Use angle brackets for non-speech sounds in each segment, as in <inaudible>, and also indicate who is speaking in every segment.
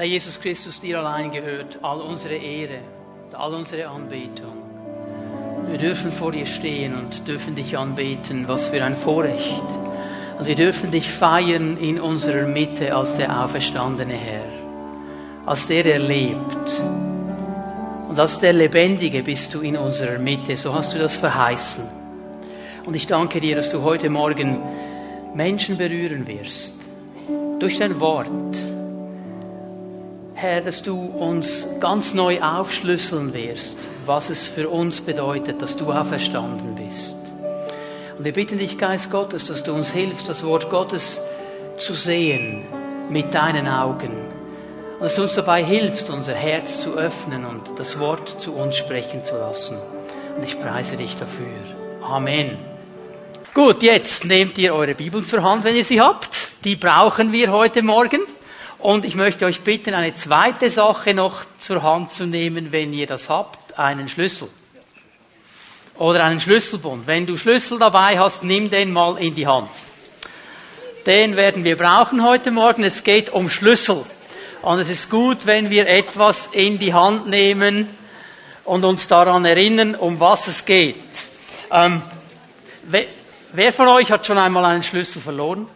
Speaker 1: Herr Jesus Christus, dir allein gehört all unsere Ehre, all unsere Anbetung. Wir dürfen vor dir stehen und dürfen dich anbeten. Was für ein Vorrecht. Und wir dürfen dich feiern in unserer Mitte als der auferstandene Herr. Als der, der lebt. Und als der Lebendige bist du in unserer Mitte. So hast du das verheißen. Und ich danke dir, dass du heute Morgen Menschen berühren wirst. Durch dein Wort Herr, dass du uns ganz neu aufschlüsseln wirst, was es für uns bedeutet, dass du auferstanden bist. Und wir bitten dich, Geist Gottes, dass du uns hilfst, das Wort Gottes zu sehen mit deinen Augen. Und dass du uns dabei hilfst, unser Herz zu öffnen und das Wort zu uns sprechen zu lassen. Und ich preise dich dafür. Amen. Gut, jetzt nehmt ihr eure Bibeln zur Hand, wenn ihr sie habt. Die brauchen wir heute Morgen. Und ich möchte euch bitten, eine zweite Sache noch zur Hand zu nehmen, wenn ihr das habt, einen Schlüssel. Oder einen Schlüsselbund. Wenn du Schlüssel dabei hast, nimm den mal in die Hand. Den werden wir brauchen heute Morgen. Es geht um Schlüssel. Und es ist gut, wenn wir etwas in die Hand nehmen und uns daran erinnern, um was es geht. Ähm, wer von euch hat schon einmal einen Schlüssel verloren?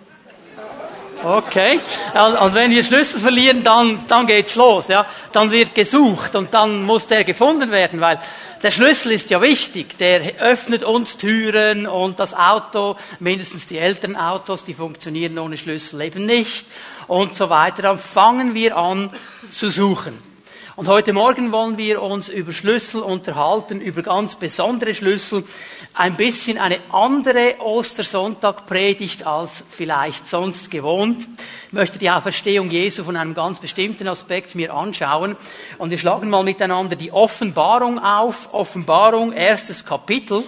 Speaker 1: Okay. Und wenn wir Schlüssel verlieren, dann, dann geht's los, ja. Dann wird gesucht und dann muss der gefunden werden, weil der Schlüssel ist ja wichtig. Der öffnet uns Türen und das Auto, mindestens die älteren Autos, die funktionieren ohne Schlüssel eben nicht und so weiter. Dann fangen wir an zu suchen. Und heute Morgen wollen wir uns über Schlüssel unterhalten, über ganz besondere Schlüssel. Ein bisschen eine andere Ostersonntag-Predigt als vielleicht sonst gewohnt. Ich möchte die Auferstehung Jesu von einem ganz bestimmten Aspekt mir anschauen. Und wir schlagen mal miteinander die Offenbarung auf. Offenbarung, erstes Kapitel,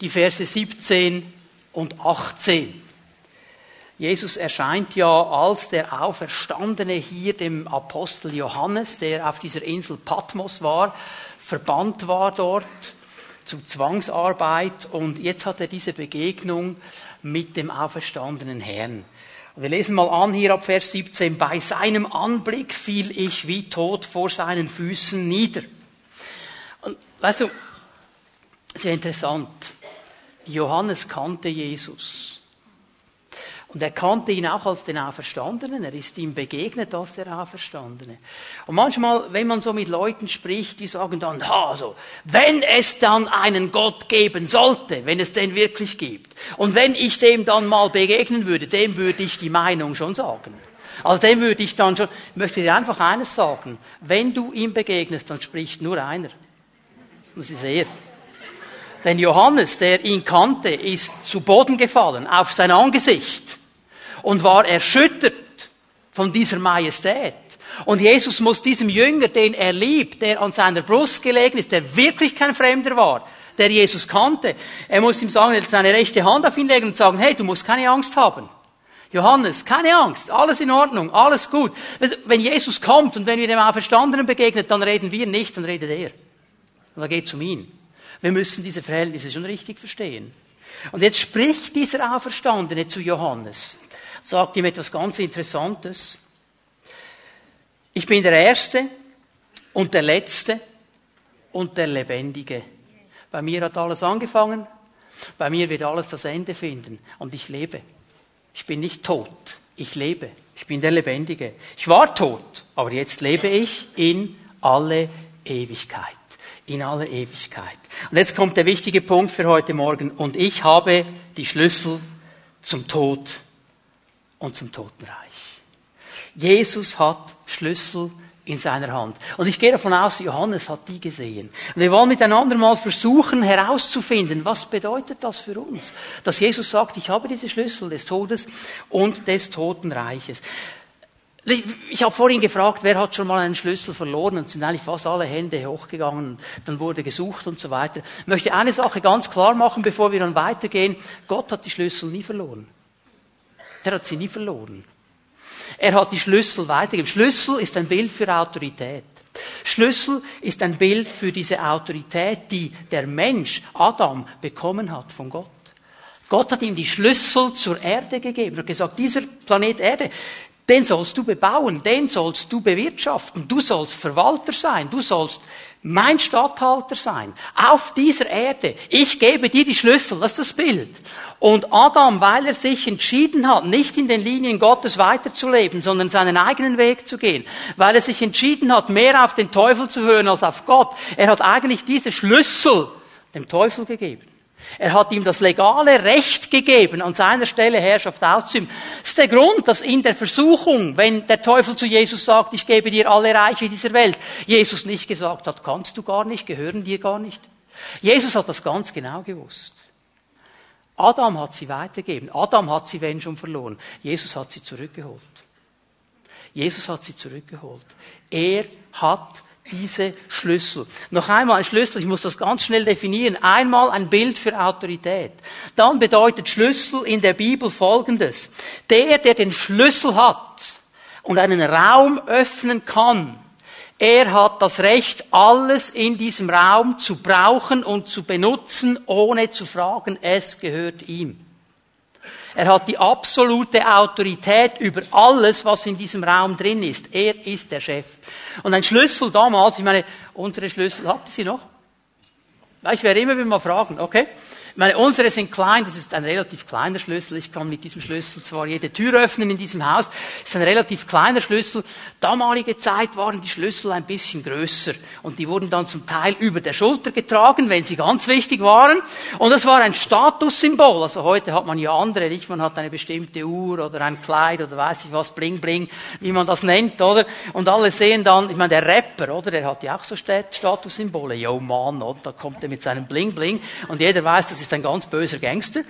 Speaker 1: die Verse 17 und 18. Jesus erscheint ja als der Auferstandene hier dem Apostel Johannes, der auf dieser Insel Patmos war, verbannt war dort zu Zwangsarbeit und jetzt hat er diese Begegnung mit dem auferstandenen Herrn. Wir lesen mal an hier ab Vers 17. Bei seinem Anblick fiel ich wie tot vor seinen Füßen nieder. Und weißt du, sehr interessant. Johannes kannte Jesus. Und er kannte ihn auch als den Auferstandenen. Er ist ihm begegnet als der Auferstandene. Und manchmal, wenn man so mit Leuten spricht, die sagen dann, ha, so, wenn es dann einen Gott geben sollte, wenn es den wirklich gibt, und wenn ich dem dann mal begegnen würde, dem würde ich die Meinung schon sagen. Also dem würde ich dann schon, ich möchte dir einfach eines sagen. Wenn du ihm begegnest, dann spricht nur einer. Das ist er. Denn Johannes, der ihn kannte, ist zu Boden gefallen, auf sein Angesicht und war erschüttert von dieser Majestät. Und Jesus muss diesem Jünger, den er liebt, der an seiner Brust gelegen ist, der wirklich kein Fremder war, der Jesus kannte, er muss ihm sagen, seine rechte Hand auf ihn legen und sagen, hey, du musst keine Angst haben. Johannes, keine Angst, alles in Ordnung, alles gut. Wenn Jesus kommt und wenn wir dem Auferstandenen begegnet, dann reden wir nicht, dann redet er. Und er geht zum ihn. Wir müssen diese Verhältnisse schon richtig verstehen. Und jetzt spricht dieser Auferstandene zu Johannes sagt ihm etwas ganz Interessantes. Ich bin der Erste und der Letzte und der Lebendige. Bei mir hat alles angefangen, bei mir wird alles das Ende finden und ich lebe. Ich bin nicht tot, ich lebe. Ich bin der Lebendige. Ich war tot, aber jetzt lebe ich in alle Ewigkeit. In alle Ewigkeit. Und jetzt kommt der wichtige Punkt für heute Morgen. Und ich habe die Schlüssel zum Tod und zum Totenreich. Jesus hat Schlüssel in seiner Hand. Und ich gehe davon aus, Johannes hat die gesehen. Und wir wollen miteinander mal versuchen herauszufinden, was bedeutet das für uns? Dass Jesus sagt, ich habe diese Schlüssel des Todes und des Totenreiches. Ich habe vorhin gefragt, wer hat schon mal einen Schlüssel verloren und sind eigentlich fast alle Hände hochgegangen, dann wurde gesucht und so weiter. Ich möchte eine Sache ganz klar machen, bevor wir dann weitergehen. Gott hat die Schlüssel nie verloren. Der hat sie nie verloren. Er hat die Schlüssel weitergegeben. Schlüssel ist ein Bild für Autorität. Schlüssel ist ein Bild für diese Autorität, die der Mensch, Adam, bekommen hat von Gott. Gott hat ihm die Schlüssel zur Erde gegeben und gesagt, dieser Planet Erde, Den sollst du bebauen, den sollst du bewirtschaften, du sollst Verwalter sein, du sollst mein Statthalter sein, auf dieser Erde. Ich gebe dir die Schlüssel, das ist das Bild. Und Adam, weil er sich entschieden hat, nicht in den Linien Gottes weiterzuleben, sondern seinen eigenen Weg zu gehen, weil er sich entschieden hat, mehr auf den Teufel zu hören als auf Gott, er hat eigentlich diese Schlüssel dem Teufel gegeben. Er hat ihm das legale Recht gegeben, an seiner Stelle Herrschaft auszuüben. Das ist der Grund, dass in der Versuchung, wenn der Teufel zu Jesus sagt, ich gebe dir alle Reiche dieser Welt, Jesus nicht gesagt hat, kannst du gar nicht, gehören dir gar nicht. Jesus hat das ganz genau gewusst. Adam hat sie weitergegeben. Adam hat sie, wenn schon, verloren. Jesus hat sie zurückgeholt. Jesus hat sie zurückgeholt. Er hat diese Schlüssel. Noch einmal ein Schlüssel, ich muss das ganz schnell definieren. Einmal ein Bild für Autorität. Dann bedeutet Schlüssel in der Bibel Folgendes. Der, der den Schlüssel hat und einen Raum öffnen kann, er hat das Recht, alles in diesem Raum zu brauchen und zu benutzen, ohne zu fragen, es gehört ihm. Er hat die absolute Autorität über alles, was in diesem Raum drin ist. Er ist der Chef. Und ein Schlüssel damals, ich meine, unsere Schlüssel, habt ihr sie noch? Ich werde immer wieder mal fragen, okay? Meine, unsere sind klein, das ist ein relativ kleiner Schlüssel. Ich kann mit diesem Schlüssel zwar jede Tür öffnen in diesem Haus, das ist ein relativ kleiner Schlüssel. Damalige Zeit waren die Schlüssel ein bisschen größer und die wurden dann zum Teil über der Schulter getragen, wenn sie ganz wichtig waren. Und das war ein Statussymbol. Also heute hat man ja andere, nicht? Man hat eine bestimmte Uhr oder ein Kleid oder weiß ich was, bling bling, wie man das nennt, oder? Und alle sehen dann, ich meine, der Rapper, oder? Der hat ja auch so Statussymbole. Yo Mann, oder? Da kommt er mit seinem bling bling und jeder weiß, das ist ist ein ganz böser Gangster.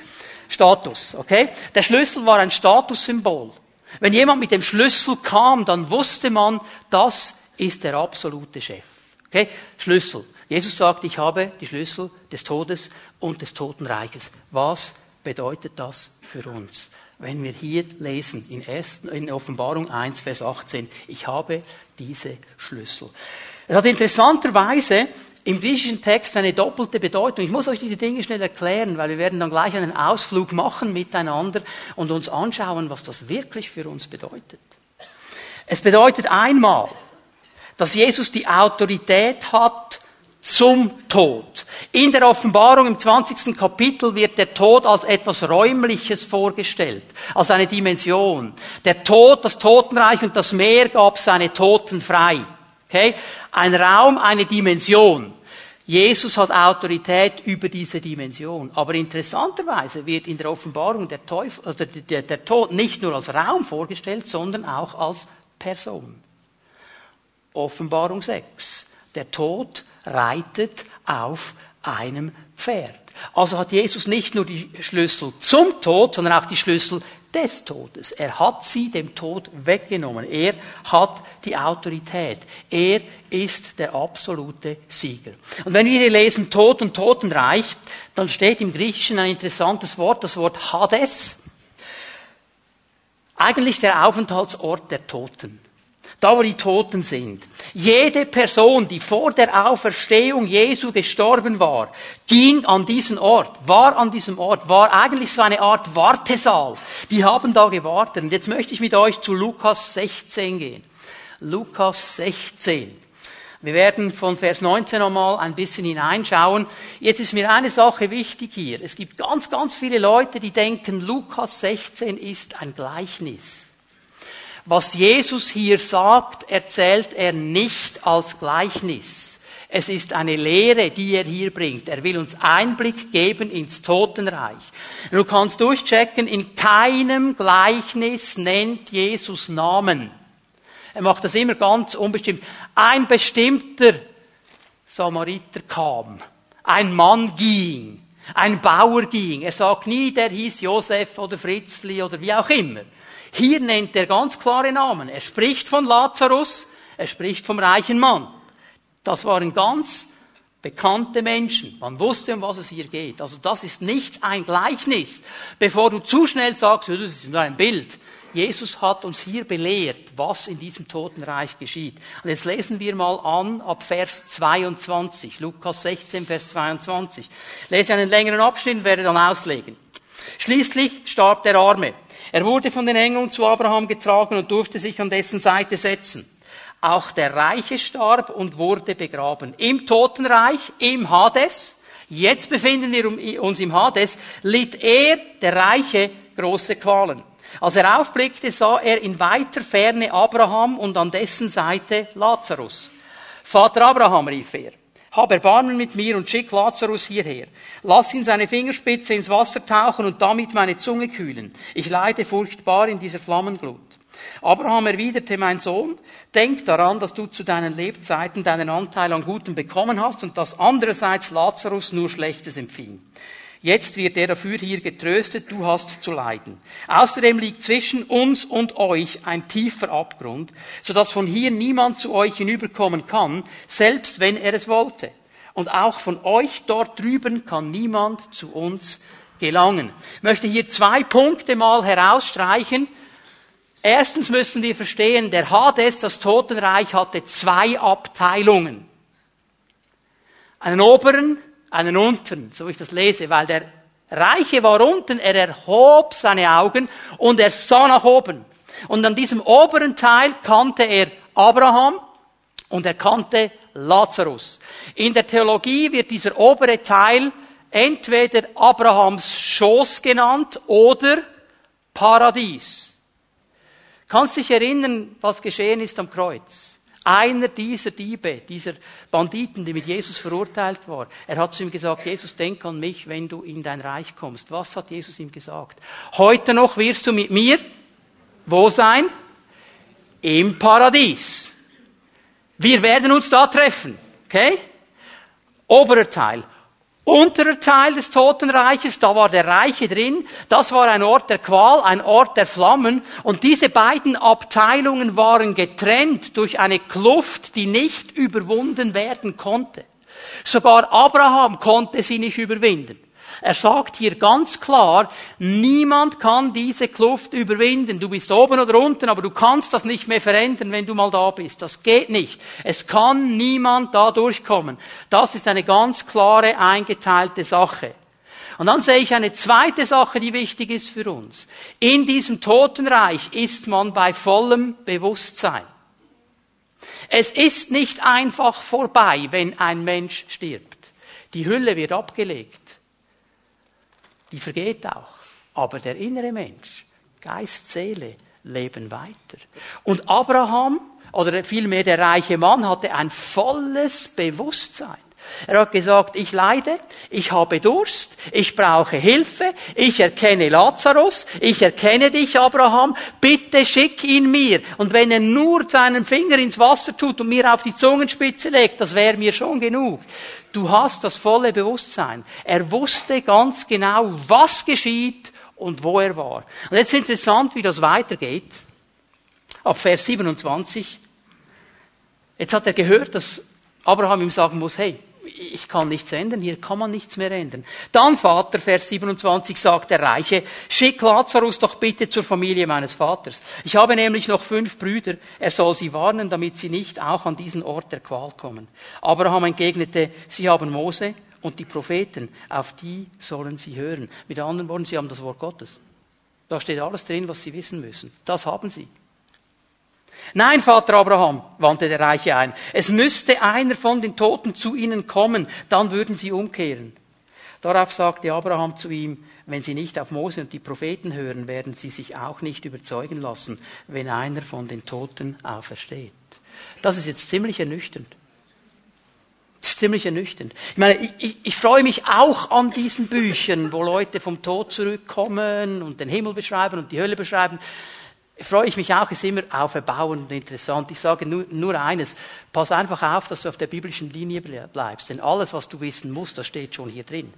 Speaker 1: Status, okay? Der Schlüssel war ein Statussymbol. Wenn jemand mit dem Schlüssel kam, dann wusste man, das ist der absolute Chef. Okay? Schlüssel. Jesus sagt, ich habe die Schlüssel des Todes und des Totenreiches. Was bedeutet das für uns? Wenn wir hier lesen, in, ersten, in Offenbarung 1, Vers 18, ich habe diese Schlüssel. Es hat interessanterweise im griechischen Text eine doppelte Bedeutung. Ich muss euch diese Dinge schnell erklären, weil wir werden dann gleich einen Ausflug machen miteinander und uns anschauen, was das wirklich für uns bedeutet. Es bedeutet einmal, dass Jesus die Autorität hat zum Tod. In der Offenbarung im 20. Kapitel wird der Tod als etwas Räumliches vorgestellt, als eine Dimension. Der Tod, das Totenreich und das Meer gab seine Toten frei. Okay? Ein Raum, eine Dimension. Jesus hat Autorität über diese Dimension. Aber interessanterweise wird in der Offenbarung der, Teufel, oder der, der Tod nicht nur als Raum vorgestellt, sondern auch als Person. Offenbarung 6. Der Tod reitet auf einem Pferd. Also hat Jesus nicht nur die Schlüssel zum Tod, sondern auch die Schlüssel des Todes. Er hat sie dem Tod weggenommen. Er hat die Autorität. Er ist der absolute Sieger. Und wenn wir hier lesen Tod und Totenreich, dann steht im Griechischen ein interessantes Wort, das Wort Hades. Eigentlich der Aufenthaltsort der Toten da wo die Toten sind. Jede Person, die vor der Auferstehung Jesu gestorben war, ging an diesen Ort, war an diesem Ort, war eigentlich so eine Art Wartesaal. Die haben da gewartet. Und jetzt möchte ich mit euch zu Lukas 16 gehen. Lukas 16. Wir werden von Vers 19 nochmal ein bisschen hineinschauen. Jetzt ist mir eine Sache wichtig hier. Es gibt ganz, ganz viele Leute, die denken, Lukas 16 ist ein Gleichnis. Was Jesus hier sagt, erzählt er nicht als Gleichnis. Es ist eine Lehre, die er hier bringt. Er will uns Einblick geben ins Totenreich. Du kannst durchchecken, in keinem Gleichnis nennt Jesus Namen. Er macht das immer ganz unbestimmt. Ein bestimmter Samariter kam. Ein Mann ging. Ein Bauer ging. Er sagt nie, der hieß Josef oder Fritzli oder wie auch immer. Hier nennt er ganz klare Namen. Er spricht von Lazarus, er spricht vom reichen Mann. Das waren ganz bekannte Menschen. Man wusste, um was es hier geht. Also das ist nicht ein Gleichnis. Bevor du zu schnell sagst, das ist nur ein Bild. Jesus hat uns hier belehrt, was in diesem Totenreich geschieht. Und jetzt lesen wir mal an ab Vers 22, Lukas 16, Vers 22. lese einen längeren Abschnitt und werde dann auslegen. Schließlich starb der Arme. Er wurde von den Engeln zu Abraham getragen und durfte sich an dessen Seite setzen. Auch der Reiche starb und wurde begraben. Im Totenreich, im Hades, jetzt befinden wir uns im Hades, litt er, der Reiche, große Qualen. Als er aufblickte, sah er in weiter Ferne Abraham und an dessen Seite Lazarus. Vater Abraham, rief er, hab Erbarmen mit mir und schick Lazarus hierher. Lass ihn seine Fingerspitze ins Wasser tauchen und damit meine Zunge kühlen. Ich leide furchtbar in dieser Flammenglut. Abraham erwiderte, mein Sohn, denk daran, dass du zu deinen Lebzeiten deinen Anteil an Gutem bekommen hast und dass andererseits Lazarus nur Schlechtes empfing. Jetzt wird er dafür hier getröstet, du hast zu leiden. Außerdem liegt zwischen uns und euch ein tiefer Abgrund, sodass von hier niemand zu euch hinüberkommen kann, selbst wenn er es wollte. Und auch von euch dort drüben kann niemand zu uns gelangen. Ich möchte hier zwei Punkte mal herausstreichen. Erstens müssen wir verstehen, der Hades, das Totenreich, hatte zwei Abteilungen. Einen oberen einen unten, so wie ich das lese, weil der Reiche war unten, er erhob seine Augen und er sah nach oben. Und an diesem oberen Teil kannte er Abraham und er kannte Lazarus. In der Theologie wird dieser obere Teil entweder Abrahams Schoß genannt oder Paradies. Kannst dich erinnern, was geschehen ist am Kreuz? Einer dieser Diebe, dieser Banditen, die mit Jesus verurteilt war, er hat zu ihm gesagt, Jesus, denk an mich, wenn du in dein Reich kommst. Was hat Jesus ihm gesagt? Heute noch wirst du mit mir, wo sein? Im Paradies. Wir werden uns da treffen. Okay? Oberer Teil. Unterer Teil des Totenreiches, da war der Reiche drin, das war ein Ort der Qual, ein Ort der Flammen, und diese beiden Abteilungen waren getrennt durch eine Kluft, die nicht überwunden werden konnte. Sogar Abraham konnte sie nicht überwinden. Er sagt hier ganz klar, niemand kann diese Kluft überwinden. Du bist oben oder unten, aber du kannst das nicht mehr verändern, wenn du mal da bist. Das geht nicht. Es kann niemand da durchkommen. Das ist eine ganz klare, eingeteilte Sache. Und dann sehe ich eine zweite Sache, die wichtig ist für uns. In diesem Totenreich ist man bei vollem Bewusstsein. Es ist nicht einfach vorbei, wenn ein Mensch stirbt. Die Hülle wird abgelegt die vergeht auch. Aber der innere Mensch, Geist, Seele, leben weiter. Und Abraham, oder vielmehr der reiche Mann, hatte ein volles Bewusstsein. Er hat gesagt, ich leide, ich habe Durst, ich brauche Hilfe, ich erkenne Lazarus, ich erkenne dich, Abraham, bitte schick ihn mir. Und wenn er nur seinen Finger ins Wasser tut und mir auf die Zungenspitze legt, das wäre mir schon genug. Du hast das volle Bewusstsein. Er wusste ganz genau, was geschieht und wo er war. Und jetzt interessant, wie das weitergeht. Ab Vers 27. Jetzt hat er gehört, dass Abraham ihm sagen muss, hey, ich kann nichts ändern, hier kann man nichts mehr ändern. Dann, Vater, Vers 27 sagt der Reiche, schick Lazarus doch bitte zur Familie meines Vaters. Ich habe nämlich noch fünf Brüder, er soll sie warnen, damit sie nicht auch an diesen Ort der Qual kommen. Abraham entgegnete, sie haben Mose und die Propheten, auf die sollen sie hören. Mit anderen Worten, sie haben das Wort Gottes. Da steht alles drin, was sie wissen müssen. Das haben sie. Nein, Vater Abraham, wandte der Reiche ein, es müsste einer von den Toten zu ihnen kommen, dann würden sie umkehren. Darauf sagte Abraham zu ihm, wenn sie nicht auf Mose und die Propheten hören, werden sie sich auch nicht überzeugen lassen, wenn einer von den Toten aufersteht. Das ist jetzt ziemlich ernüchternd. Das ist ziemlich ernüchternd. Ich meine, ich, ich, ich freue mich auch an diesen Büchern, wo Leute vom Tod zurückkommen und den Himmel beschreiben und die Hölle beschreiben freue ich mich auch, ist immer auferbauend und interessant. Ich sage nur, nur eines, pass einfach auf, dass du auf der biblischen Linie bleibst, denn alles, was du wissen musst, das steht schon hier drin.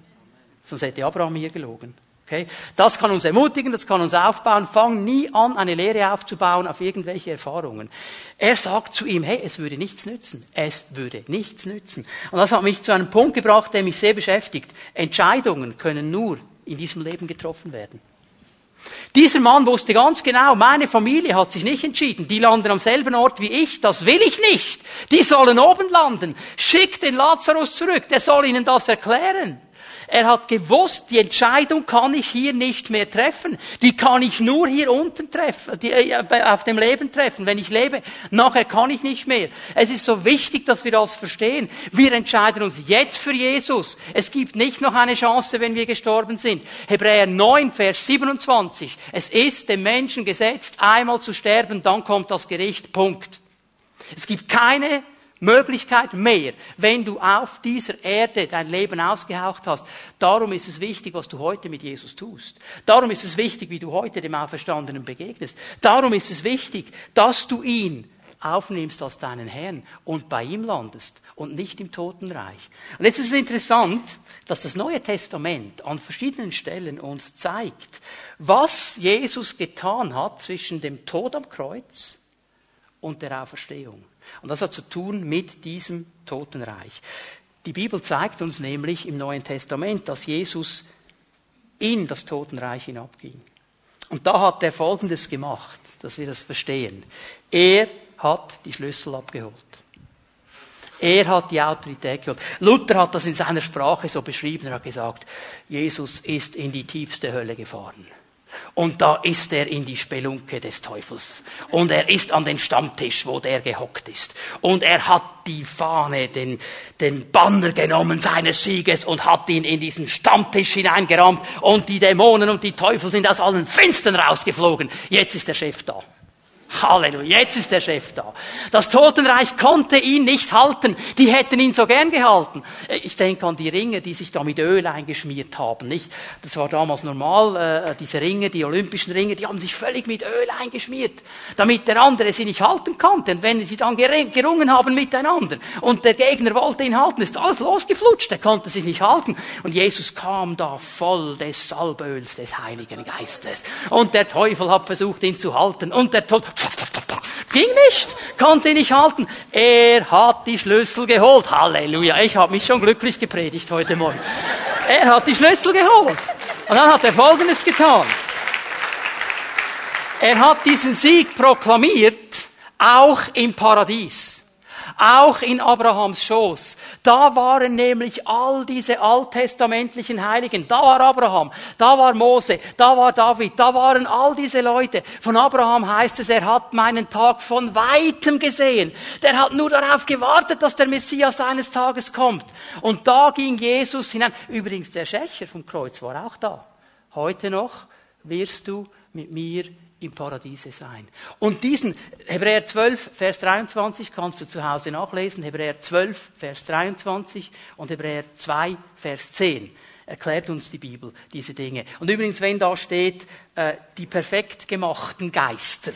Speaker 1: Sonst hätte Abraham hier gelogen. Okay? Das kann uns ermutigen, das kann uns aufbauen. Fang nie an, eine Lehre aufzubauen auf irgendwelche Erfahrungen. Er sagt zu ihm, hey, es würde nichts nützen. Es würde nichts nützen. Und das hat mich zu einem Punkt gebracht, der mich sehr beschäftigt. Entscheidungen können nur in diesem Leben getroffen werden. Dieser Mann wusste ganz genau, meine Familie hat sich nicht entschieden. Die landen am selben Ort wie ich. Das will ich nicht. Die sollen oben landen. Schick den Lazarus zurück. Der soll ihnen das erklären. Er hat gewusst, die Entscheidung kann ich hier nicht mehr treffen. Die kann ich nur hier unten treffen, die, äh, auf dem Leben treffen. Wenn ich lebe, nachher kann ich nicht mehr. Es ist so wichtig, dass wir das verstehen. Wir entscheiden uns jetzt für Jesus. Es gibt nicht noch eine Chance, wenn wir gestorben sind. Hebräer 9, Vers 27. Es ist dem Menschen gesetzt, einmal zu sterben, dann kommt das Gericht. Punkt. Es gibt keine Möglichkeit mehr, wenn du auf dieser Erde dein Leben ausgehaucht hast. Darum ist es wichtig, was du heute mit Jesus tust. Darum ist es wichtig, wie du heute dem Auferstandenen begegnest. Darum ist es wichtig, dass du ihn aufnimmst als deinen Herrn und bei ihm landest und nicht im Totenreich. Und jetzt ist es interessant, dass das Neue Testament an verschiedenen Stellen uns zeigt, was Jesus getan hat zwischen dem Tod am Kreuz und der Auferstehung. Und das hat zu tun mit diesem Totenreich. Die Bibel zeigt uns nämlich im Neuen Testament, dass Jesus in das Totenreich hinabging. Und da hat er Folgendes gemacht, dass wir das verstehen. Er hat die Schlüssel abgeholt. Er hat die Autorität geholt. Luther hat das in seiner Sprache so beschrieben. Er hat gesagt, Jesus ist in die tiefste Hölle gefahren. Und da ist er in die Spelunke des Teufels. Und er ist an den Stammtisch, wo der gehockt ist. Und er hat die Fahne, den, den Banner genommen seines Sieges und hat ihn in diesen Stammtisch hineingerammt. Und die Dämonen und die Teufel sind aus allen Fenstern rausgeflogen. Jetzt ist der Chef da. Halleluja, jetzt ist der Chef da. Das Totenreich konnte ihn nicht halten. Die hätten ihn so gern gehalten. Ich denke an die Ringe, die sich da mit Öl eingeschmiert haben, nicht? Das war damals normal, äh, diese Ringe, die olympischen Ringe, die haben sich völlig mit Öl eingeschmiert, damit der andere sie nicht halten konnte. Und wenn sie dann gerungen haben miteinander und der Gegner wollte ihn halten, ist alles losgeflutscht, er konnte sich nicht halten. Und Jesus kam da voll des Salböls des Heiligen Geistes. Und der Teufel hat versucht, ihn zu halten. Und der Teufel Ging nicht, konnte nicht halten. Er hat die Schlüssel geholt. Halleluja, ich habe mich schon glücklich gepredigt heute Morgen. Er hat die Schlüssel geholt. Und dann hat er Folgendes getan. Er hat diesen Sieg proklamiert, auch im Paradies auch in Abrahams Schoß. Da waren nämlich all diese alttestamentlichen Heiligen. Da war Abraham, da war Mose, da war David, da waren all diese Leute. Von Abraham heißt es, er hat meinen Tag von weitem gesehen. Der hat nur darauf gewartet, dass der Messias eines Tages kommt. Und da ging Jesus hinein. Übrigens, der Schächer vom Kreuz war auch da. Heute noch wirst du mit mir im Paradiese sein. Und diesen Hebräer 12, Vers 23 kannst du zu Hause nachlesen. Hebräer 12, Vers 23 und Hebräer 2, Vers 10 erklärt uns die Bibel diese Dinge. Und übrigens, wenn da steht, äh, die perfekt gemachten Geister,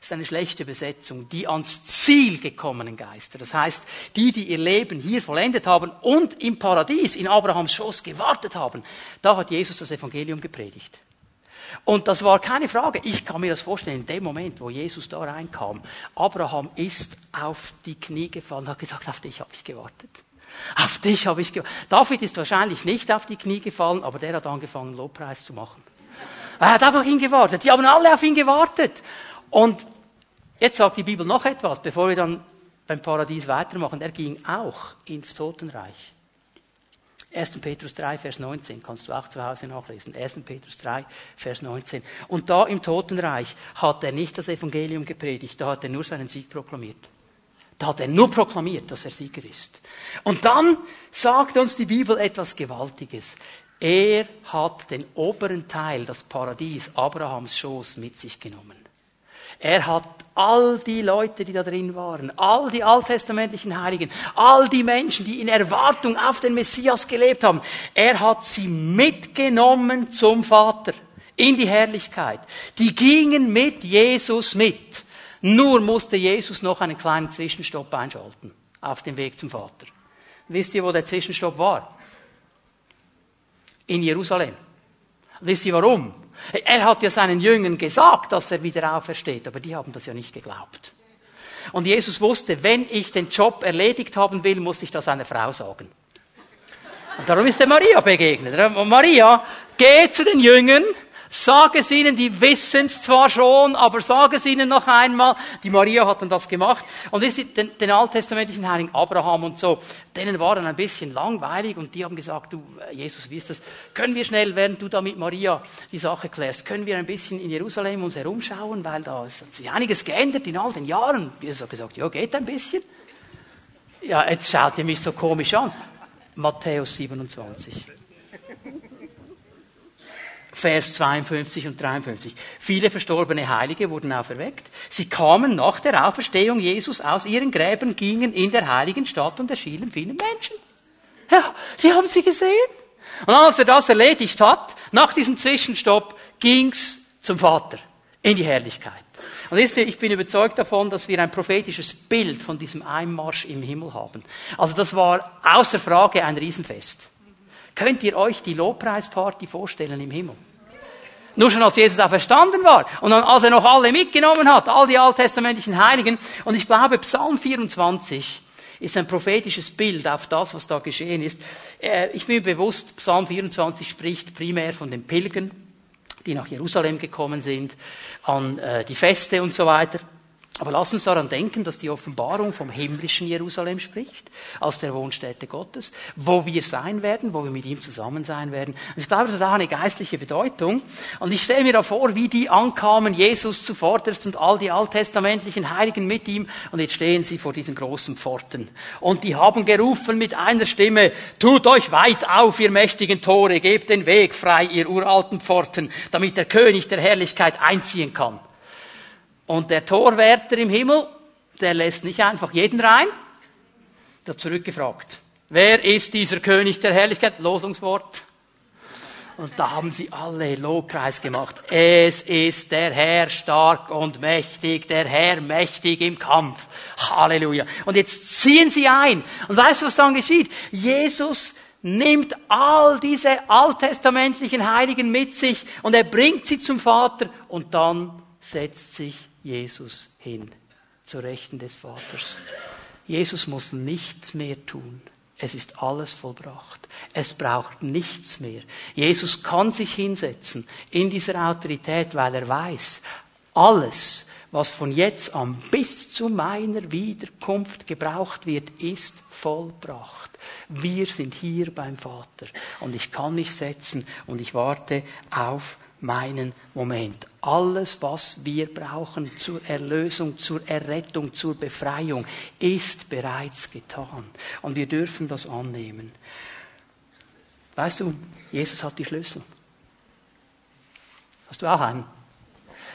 Speaker 1: ist eine schlechte Übersetzung, die ans Ziel gekommenen Geister. Das heißt, die, die ihr Leben hier vollendet haben und im Paradies, in Abrahams Schoß gewartet haben, da hat Jesus das Evangelium gepredigt. Und das war keine Frage. Ich kann mir das vorstellen, in dem Moment, wo Jesus da reinkam, Abraham ist auf die Knie gefallen und hat gesagt, auf dich habe ich gewartet. Auf dich habe ich gewartet. David ist wahrscheinlich nicht auf die Knie gefallen, aber der hat angefangen, Lobpreis zu machen. Er hat einfach ihn gewartet. Die haben alle auf ihn gewartet. Und jetzt sagt die Bibel noch etwas, bevor wir dann beim Paradies weitermachen. Er ging auch ins Totenreich. 1. Petrus 3, Vers 19, kannst du auch zu Hause nachlesen. 1. Petrus 3, Vers 19. Und da im Totenreich hat er nicht das Evangelium gepredigt, da hat er nur seinen Sieg proklamiert. Da hat er nur proklamiert, dass er Sieger ist. Und dann sagt uns die Bibel etwas Gewaltiges. Er hat den oberen Teil, das Paradies, Abrahams Schoß mit sich genommen. Er hat all die Leute, die da drin waren, all die alttestamentlichen Heiligen, all die Menschen, die in Erwartung auf den Messias gelebt haben, er hat sie mitgenommen zum Vater in die Herrlichkeit. Die gingen mit Jesus mit. Nur musste Jesus noch einen kleinen Zwischenstopp einschalten auf dem Weg zum Vater. Wisst ihr, wo der Zwischenstopp war? In Jerusalem. Wisst ihr warum? Er hat ja seinen Jüngern gesagt, dass er wieder aufersteht, aber die haben das ja nicht geglaubt. Und Jesus wusste, wenn ich den Job erledigt haben will, muss ich das einer Frau sagen. Und darum ist er Maria begegnet. Maria, geh zu den Jüngern, Sag es ihnen, die wissen es zwar schon, aber sag es ihnen noch einmal. Die Maria hat dann das gemacht. Und den, den alttestamentlichen Heiligen Abraham und so, denen war dann ein bisschen langweilig und die haben gesagt, du, Jesus, wie ist das? Können wir schnell, während du da mit Maria die Sache klärst, können wir ein bisschen in Jerusalem uns herumschauen, weil da hat sich einiges geändert in all den Jahren. Jesus hat gesagt, ja, geht ein bisschen. Ja, jetzt schaut ihr mich so komisch an. Matthäus 27. Vers 52 und 53. Viele verstorbene Heilige wurden auferweckt. Sie kamen nach der Auferstehung Jesus aus ihren Gräbern, gingen in der heiligen Stadt und erschienen vielen Menschen. Ja, sie haben sie gesehen. Und als er das erledigt hat, nach diesem Zwischenstopp, ging's zum Vater in die Herrlichkeit. Und ich bin überzeugt davon, dass wir ein prophetisches Bild von diesem Einmarsch im Himmel haben. Also das war außer Frage ein Riesenfest. Könnt ihr euch die Lobpreisparty vorstellen im Himmel? Nur schon als Jesus auch verstanden war und dann als er noch alle mitgenommen hat, all die alttestamentlichen Heiligen. Und ich glaube, Psalm 24 ist ein prophetisches Bild auf das, was da geschehen ist. Äh, ich bin mir bewusst, Psalm 24 spricht primär von den Pilgern, die nach Jerusalem gekommen sind, an äh, die Feste und so weiter. Aber lass uns daran denken, dass die Offenbarung vom himmlischen Jerusalem spricht, als der Wohnstätte Gottes, wo wir sein werden, wo wir mit ihm zusammen sein werden. Und ich glaube, das hat auch eine geistliche Bedeutung. Und ich stelle mir da vor, wie die ankamen, Jesus zuvorderst und all die alttestamentlichen Heiligen mit ihm. Und jetzt stehen sie vor diesen großen Pforten. Und die haben gerufen mit einer Stimme, tut euch weit auf, ihr mächtigen Tore, gebt den Weg frei, ihr uralten Pforten, damit der König der Herrlichkeit einziehen kann. Und der Torwärter im Himmel, der lässt nicht einfach jeden rein. Hat zurückgefragt. Wer ist dieser König der Herrlichkeit? Losungswort. Und da haben sie alle Lobpreis gemacht. Es ist der Herr stark und mächtig, der Herr mächtig im Kampf. Halleluja. Und jetzt ziehen sie ein. Und weißt du, was dann geschieht? Jesus nimmt all diese alttestamentlichen Heiligen mit sich und er bringt sie zum Vater und dann setzt sich Jesus hin, zur Rechten des Vaters. Jesus muss nichts mehr tun. Es ist alles vollbracht. Es braucht nichts mehr. Jesus kann sich hinsetzen in dieser Autorität, weil er weiß, alles, was von jetzt an bis zu meiner Wiederkunft gebraucht wird, ist vollbracht. Wir sind hier beim Vater und ich kann mich setzen und ich warte auf meinen Moment. Alles, was wir brauchen zur Erlösung, zur Errettung, zur Befreiung, ist bereits getan. Und wir dürfen das annehmen. Weißt du, Jesus hat die Schlüssel. Hast du auch einen?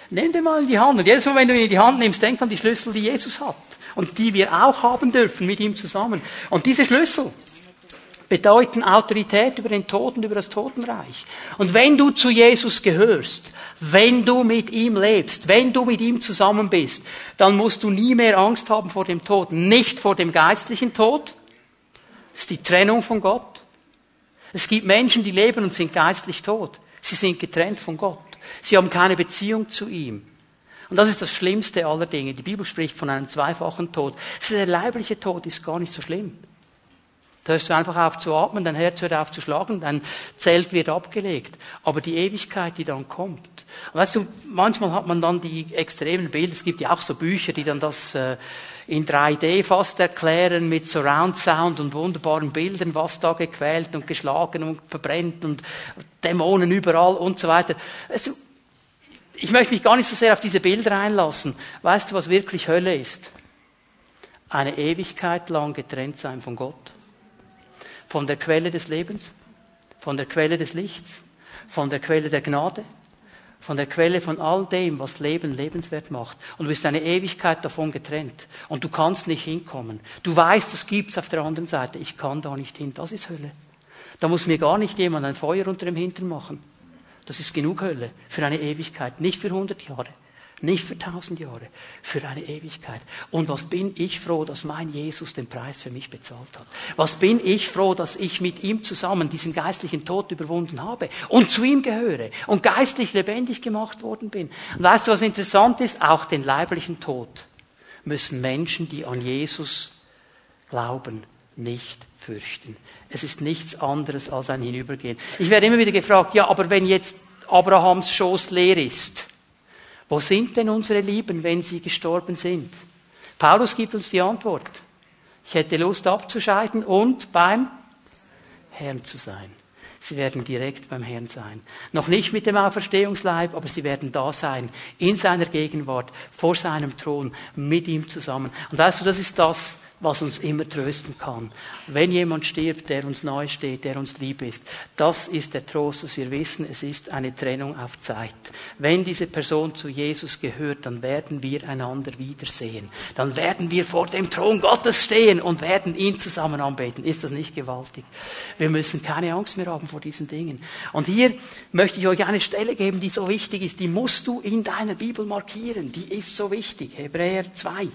Speaker 1: Nimm den mal in die Hand. Und jedes Mal, wenn du ihn in die Hand nimmst, denk an die Schlüssel, die Jesus hat. Und die wir auch haben dürfen mit ihm zusammen. Und diese Schlüssel, bedeuten Autorität über den Tod und über das Totenreich. Und wenn du zu Jesus gehörst, wenn du mit ihm lebst, wenn du mit ihm zusammen bist, dann musst du nie mehr Angst haben vor dem Tod. Nicht vor dem geistlichen Tod. Das ist die Trennung von Gott. Es gibt Menschen, die leben und sind geistlich tot. Sie sind getrennt von Gott. Sie haben keine Beziehung zu ihm. Und das ist das Schlimmste aller Dinge. Die Bibel spricht von einem zweifachen Tod. Der leibliche Tod ist gar nicht so schlimm. Da hörst du einfach auf zu atmen, dein Herz hört auf zu schlagen, dein Zelt wird abgelegt. Aber die Ewigkeit, die dann kommt. Weißt du, manchmal hat man dann die extremen Bilder. Es gibt ja auch so Bücher, die dann das äh, in 3D fast erklären mit Surround Sound und wunderbaren Bildern, was da gequält und geschlagen und verbrennt und Dämonen überall und so weiter. Also, ich möchte mich gar nicht so sehr auf diese Bilder einlassen. Weißt du, was wirklich Hölle ist? Eine Ewigkeit lang getrennt sein von Gott von der Quelle des Lebens, von der Quelle des Lichts, von der Quelle der Gnade, von der Quelle von all dem, was Leben lebenswert macht. Und du bist eine Ewigkeit davon getrennt. Und du kannst nicht hinkommen. Du weißt, das gibt's auf der anderen Seite. Ich kann da nicht hin. Das ist Hölle. Da muss mir gar nicht jemand ein Feuer unter dem Hintern machen. Das ist genug Hölle für eine Ewigkeit, nicht für hundert Jahre. Nicht für tausend Jahre, für eine Ewigkeit. Und was bin ich froh, dass mein Jesus den Preis für mich bezahlt hat. Was bin ich froh, dass ich mit ihm zusammen diesen geistlichen Tod überwunden habe und zu ihm gehöre und geistlich lebendig gemacht worden bin. Und weißt du, was interessant ist? Auch den leiblichen Tod müssen Menschen, die an Jesus glauben, nicht fürchten. Es ist nichts anderes als ein Hinübergehen. Ich werde immer wieder gefragt, ja, aber wenn jetzt Abrahams Schoß leer ist. Wo sind denn unsere Lieben, wenn sie gestorben sind? Paulus gibt uns die Antwort. Ich hätte Lust abzuscheiden und beim Herrn zu sein. Sie werden direkt beim Herrn sein. Noch nicht mit dem Auferstehungsleib, aber sie werden da sein, in seiner Gegenwart, vor seinem Thron, mit ihm zusammen. Und weißt du, das ist das, was uns immer trösten kann. Wenn jemand stirbt, der uns neu steht, der uns lieb ist, das ist der Trost, dass wir wissen, es ist eine Trennung auf Zeit. Wenn diese Person zu Jesus gehört, dann werden wir einander wiedersehen. Dann werden wir vor dem Thron Gottes stehen und werden ihn zusammen anbeten. Ist das nicht gewaltig? Wir müssen keine Angst mehr haben vor diesen Dingen. Und hier möchte ich euch eine Stelle geben, die so wichtig ist. Die musst du in deiner Bibel markieren. Die ist so wichtig. Hebräer 2,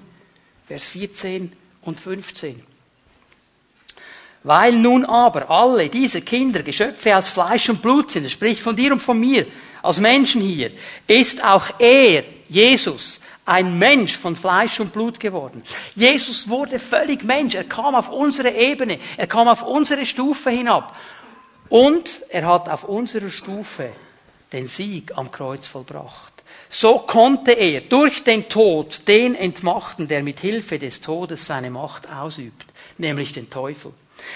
Speaker 1: Vers 14 und 15. Weil nun aber alle diese Kinder Geschöpfe aus Fleisch und Blut sind, das spricht von dir und von mir, als Menschen hier, ist auch er, Jesus, ein Mensch von Fleisch und Blut geworden. Jesus wurde völlig Mensch. Er kam auf unsere Ebene. Er kam auf unsere Stufe hinab. Und er hat auf unserer Stufe den Sieg am Kreuz vollbracht. So konnte er durch den Tod den entmachten, der mit Hilfe des Todes seine Macht ausübt, nämlich den Teufel.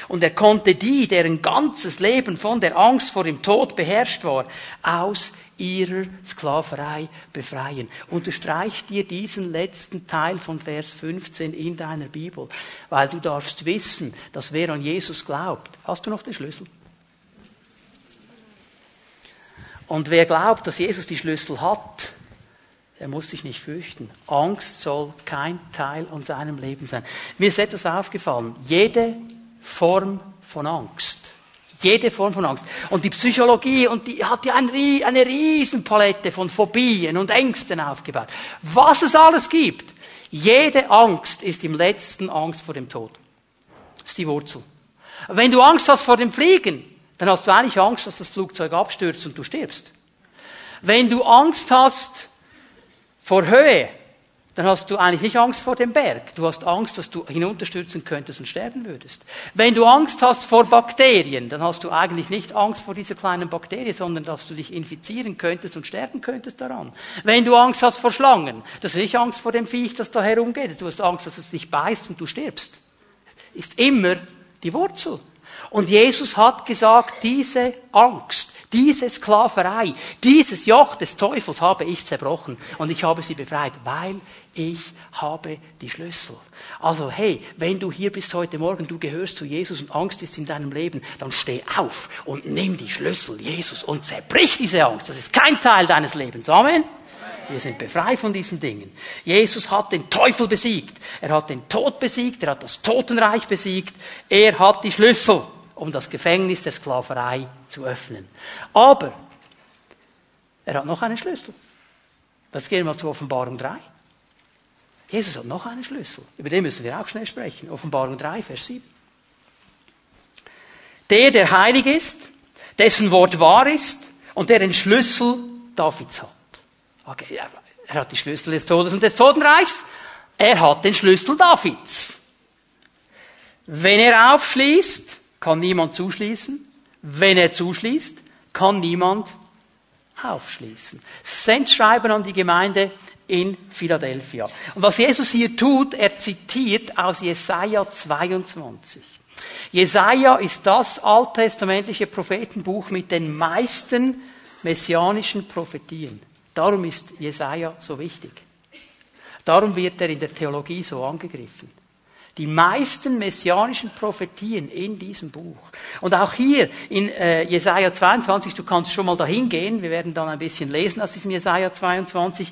Speaker 1: Und er konnte die, deren ganzes Leben von der Angst vor dem Tod beherrscht war, aus ihrer Sklaverei befreien. Unterstreich dir diesen letzten Teil von Vers 15 in deiner Bibel, weil du darfst wissen, dass wer an Jesus glaubt, hast du noch den Schlüssel? Und wer glaubt, dass Jesus die Schlüssel hat, er muss sich nicht fürchten. Angst soll kein Teil an seinem Leben sein. Mir ist etwas aufgefallen. Jede Form von Angst. Jede Form von Angst. Und die Psychologie, und die hat ja eine, eine Riesenpalette von Phobien und Ängsten aufgebaut. Was es alles gibt. Jede Angst ist im letzten Angst vor dem Tod. Das ist die Wurzel. Wenn du Angst hast vor dem Fliegen, dann hast du eigentlich Angst, dass das Flugzeug abstürzt und du stirbst. Wenn du Angst hast vor Höhe, dann hast du eigentlich nicht Angst vor dem Berg. Du hast Angst, dass du hinunterstürzen könntest und sterben würdest. Wenn du Angst hast vor Bakterien, dann hast du eigentlich nicht Angst vor dieser kleinen Bakterie, sondern dass du dich infizieren könntest und sterben könntest daran. Wenn du Angst hast vor Schlangen, das ist nicht Angst vor dem Viech, das da herumgeht. Du hast Angst, dass es dich beißt und du stirbst. Ist immer die Wurzel. Und Jesus hat gesagt, diese Angst, diese Sklaverei, dieses Joch des Teufels habe ich zerbrochen und ich habe sie befreit, weil ich habe die Schlüssel. Also hey, wenn du hier bist heute Morgen, du gehörst zu Jesus und Angst ist in deinem Leben, dann steh auf und nimm die Schlüssel Jesus und zerbrich diese Angst. Das ist kein Teil deines Lebens. Amen. Wir sind befreit von diesen Dingen. Jesus hat den Teufel besiegt. Er hat den Tod besiegt. Er hat das Totenreich besiegt. Er hat die Schlüssel um das Gefängnis der Sklaverei zu öffnen. Aber er hat noch einen Schlüssel. Jetzt gehen wir mal zur Offenbarung 3. Jesus hat noch einen Schlüssel. Über den müssen wir auch schnell sprechen. Offenbarung 3, Vers 7. Der, der heilig ist, dessen Wort wahr ist und der den Schlüssel Davids hat. Okay, er hat die Schlüssel des Todes und des Totenreichs. Er hat den Schlüssel Davids. Wenn er aufschließt, kann niemand zuschließen. Wenn er zuschließt, kann niemand aufschließen. Sendschreiben an die Gemeinde in Philadelphia. Und was Jesus hier tut, er zitiert aus Jesaja 22. Jesaja ist das alttestamentliche Prophetenbuch mit den meisten messianischen Prophetien. Darum ist Jesaja so wichtig. Darum wird er in der Theologie so angegriffen. Die meisten messianischen Prophetien in diesem Buch. Und auch hier in äh, Jesaja 22, du kannst schon mal dahin gehen, wir werden dann ein bisschen lesen aus diesem Jesaja 22,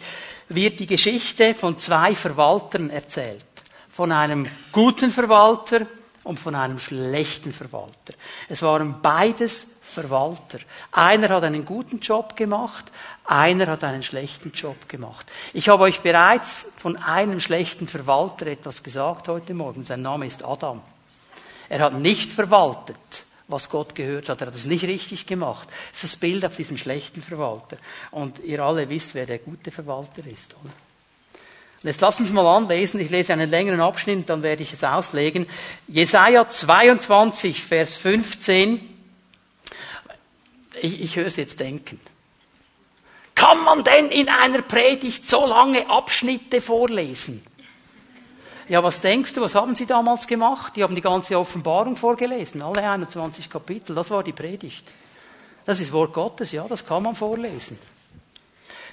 Speaker 1: wird die Geschichte von zwei Verwaltern erzählt. Von einem guten Verwalter und von einem schlechten Verwalter. Es waren beides Verwalter. Einer hat einen guten Job gemacht, einer hat einen schlechten Job gemacht. Ich habe euch bereits von einem schlechten Verwalter etwas gesagt heute Morgen. Sein Name ist Adam. Er hat nicht verwaltet, was Gott gehört hat. Er hat es nicht richtig gemacht. Das ist das Bild auf diesen schlechten Verwalter. Und ihr alle wisst, wer der gute Verwalter ist, oder? Jetzt lass uns mal anlesen. Ich lese einen längeren Abschnitt, dann werde ich es auslegen. Jesaja 22, Vers 15. Ich, ich höre es jetzt denken. kann man denn in einer Predigt so lange Abschnitte vorlesen? Ja, was denkst du, was haben sie damals gemacht? Die haben die ganze Offenbarung vorgelesen, alle 21 Kapitel, das war die Predigt. Das ist Wort Gottes, ja, das kann man vorlesen.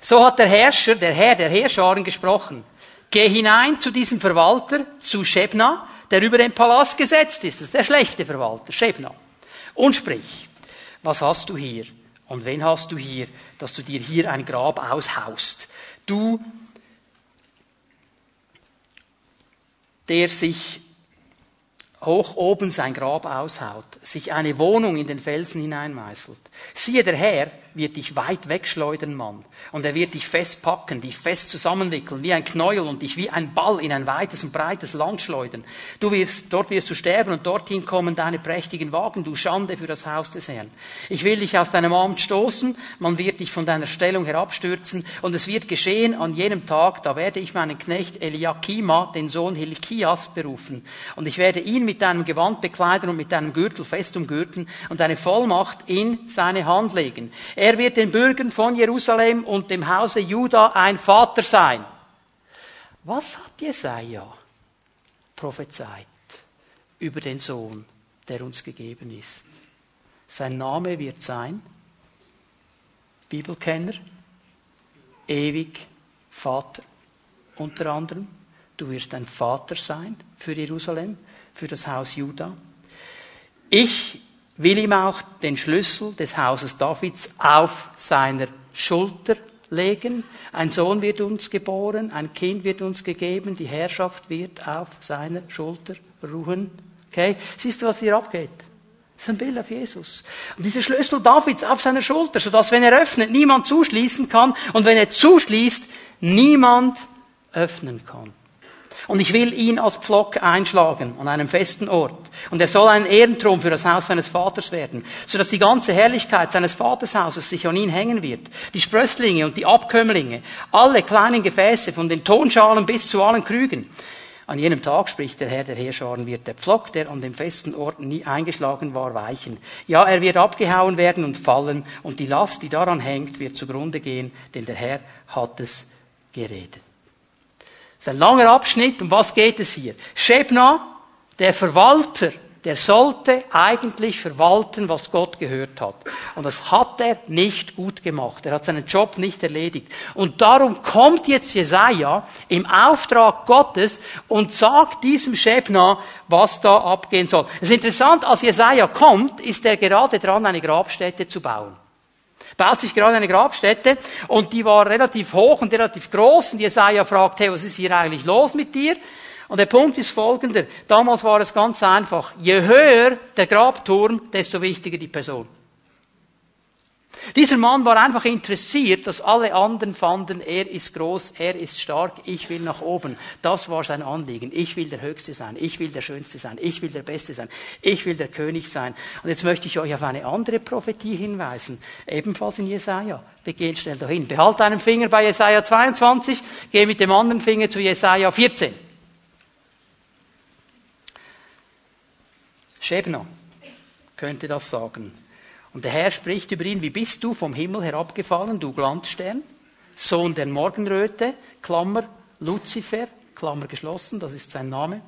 Speaker 1: So hat der Herrscher, der Herr der Herrscharen gesprochen. Geh hinein zu diesem Verwalter, zu Shebna, der über den Palast gesetzt ist. Das ist der schlechte Verwalter, Shebna. Und sprich, was hast du hier? Und wen hast du hier, dass du dir hier ein Grab aushaust? Du, der sich hoch oben sein Grab aushaut, sich eine Wohnung in den Felsen hineinmeißelt. Siehe, der Herr wird dich weit wegschleudern, Mann. Und er wird dich festpacken, dich fest zusammenwickeln, wie ein Knäuel und dich wie ein Ball in ein weites und breites Land schleudern. Du wirst, dort wirst du sterben und dorthin kommen deine prächtigen Wagen, du Schande für das Haus des Herrn. Ich will dich aus deinem Amt stoßen, man wird dich von deiner Stellung herabstürzen und es wird geschehen an jenem Tag, da werde ich meinen Knecht Eliakima, den Sohn Hilkias, berufen. Und ich werde ihn mit deinem Gewand bekleiden und mit deinem Gürtel fest umgürten und deine Vollmacht in seine Hand legen. Er wird den Bürgern von Jerusalem und dem Hause Juda ein Vater sein. Was hat Jesaja prophezeit über den Sohn, der uns gegeben ist? Sein Name wird sein, Bibelkenner, ewig Vater. Unter anderem, du wirst ein Vater sein für Jerusalem, für das Haus Juda. Ich will ihm auch den Schlüssel des Hauses Davids auf seiner Schulter legen. Ein Sohn wird uns geboren, ein Kind wird uns gegeben, die Herrschaft wird auf seiner Schulter ruhen. Okay? Siehst du, was hier abgeht? Das ist ein Bild auf Jesus. Und dieser Schlüssel Davids auf seiner Schulter, sodass wenn er öffnet, niemand zuschließen kann und wenn er zuschließt, niemand öffnen kann. Und ich will ihn als Pflock einschlagen an einem festen Ort. Und er soll ein Ehrenthron für das Haus seines Vaters werden, sodass die ganze Herrlichkeit seines Vatershauses sich an ihn hängen wird. Die Sprösslinge und die Abkömmlinge, alle kleinen Gefäße, von den Tonschalen bis zu allen Krügen. An jenem Tag, spricht der Herr der Heerscharen, wird der Pflock, der an dem festen Ort nie eingeschlagen war, weichen. Ja, er wird abgehauen werden und fallen, und die Last, die daran hängt, wird zugrunde gehen, denn der Herr hat es geredet. Das ist ein langer Abschnitt. Um was geht es hier? Shebna, der Verwalter, der sollte eigentlich verwalten, was Gott gehört hat. Und das hat er nicht gut gemacht. Er hat seinen Job nicht erledigt. Und darum kommt jetzt Jesaja im Auftrag Gottes und sagt diesem Shebna, was da abgehen soll. Es ist interessant, als Jesaja kommt, ist er gerade dran, eine Grabstätte zu bauen baut sich gerade eine Grabstätte und die war relativ hoch und relativ groß und Jesaja fragt, hey, was ist hier eigentlich los mit dir? Und der Punkt ist folgender. Damals war es ganz einfach. Je höher der Grabturm, desto wichtiger die Person. Dieser Mann war einfach interessiert, dass alle anderen fanden, er ist groß, er ist stark, ich will nach oben. Das war sein Anliegen. Ich will der Höchste sein, ich will der Schönste sein, ich will der Beste sein, ich will der König sein. Und jetzt möchte ich euch auf eine andere Prophetie hinweisen, ebenfalls in Jesaja. Wir gehen schnell dahin. Behalte einen Finger bei Jesaja 22, geh mit dem anderen Finger zu Jesaja 14. Schebner könnte das sagen. Und der Herr spricht über ihn, wie bist du vom Himmel herabgefallen, du Glanzstern, Sohn der Morgenröte, Klammer, Luzifer, Klammer geschlossen, das ist sein Name.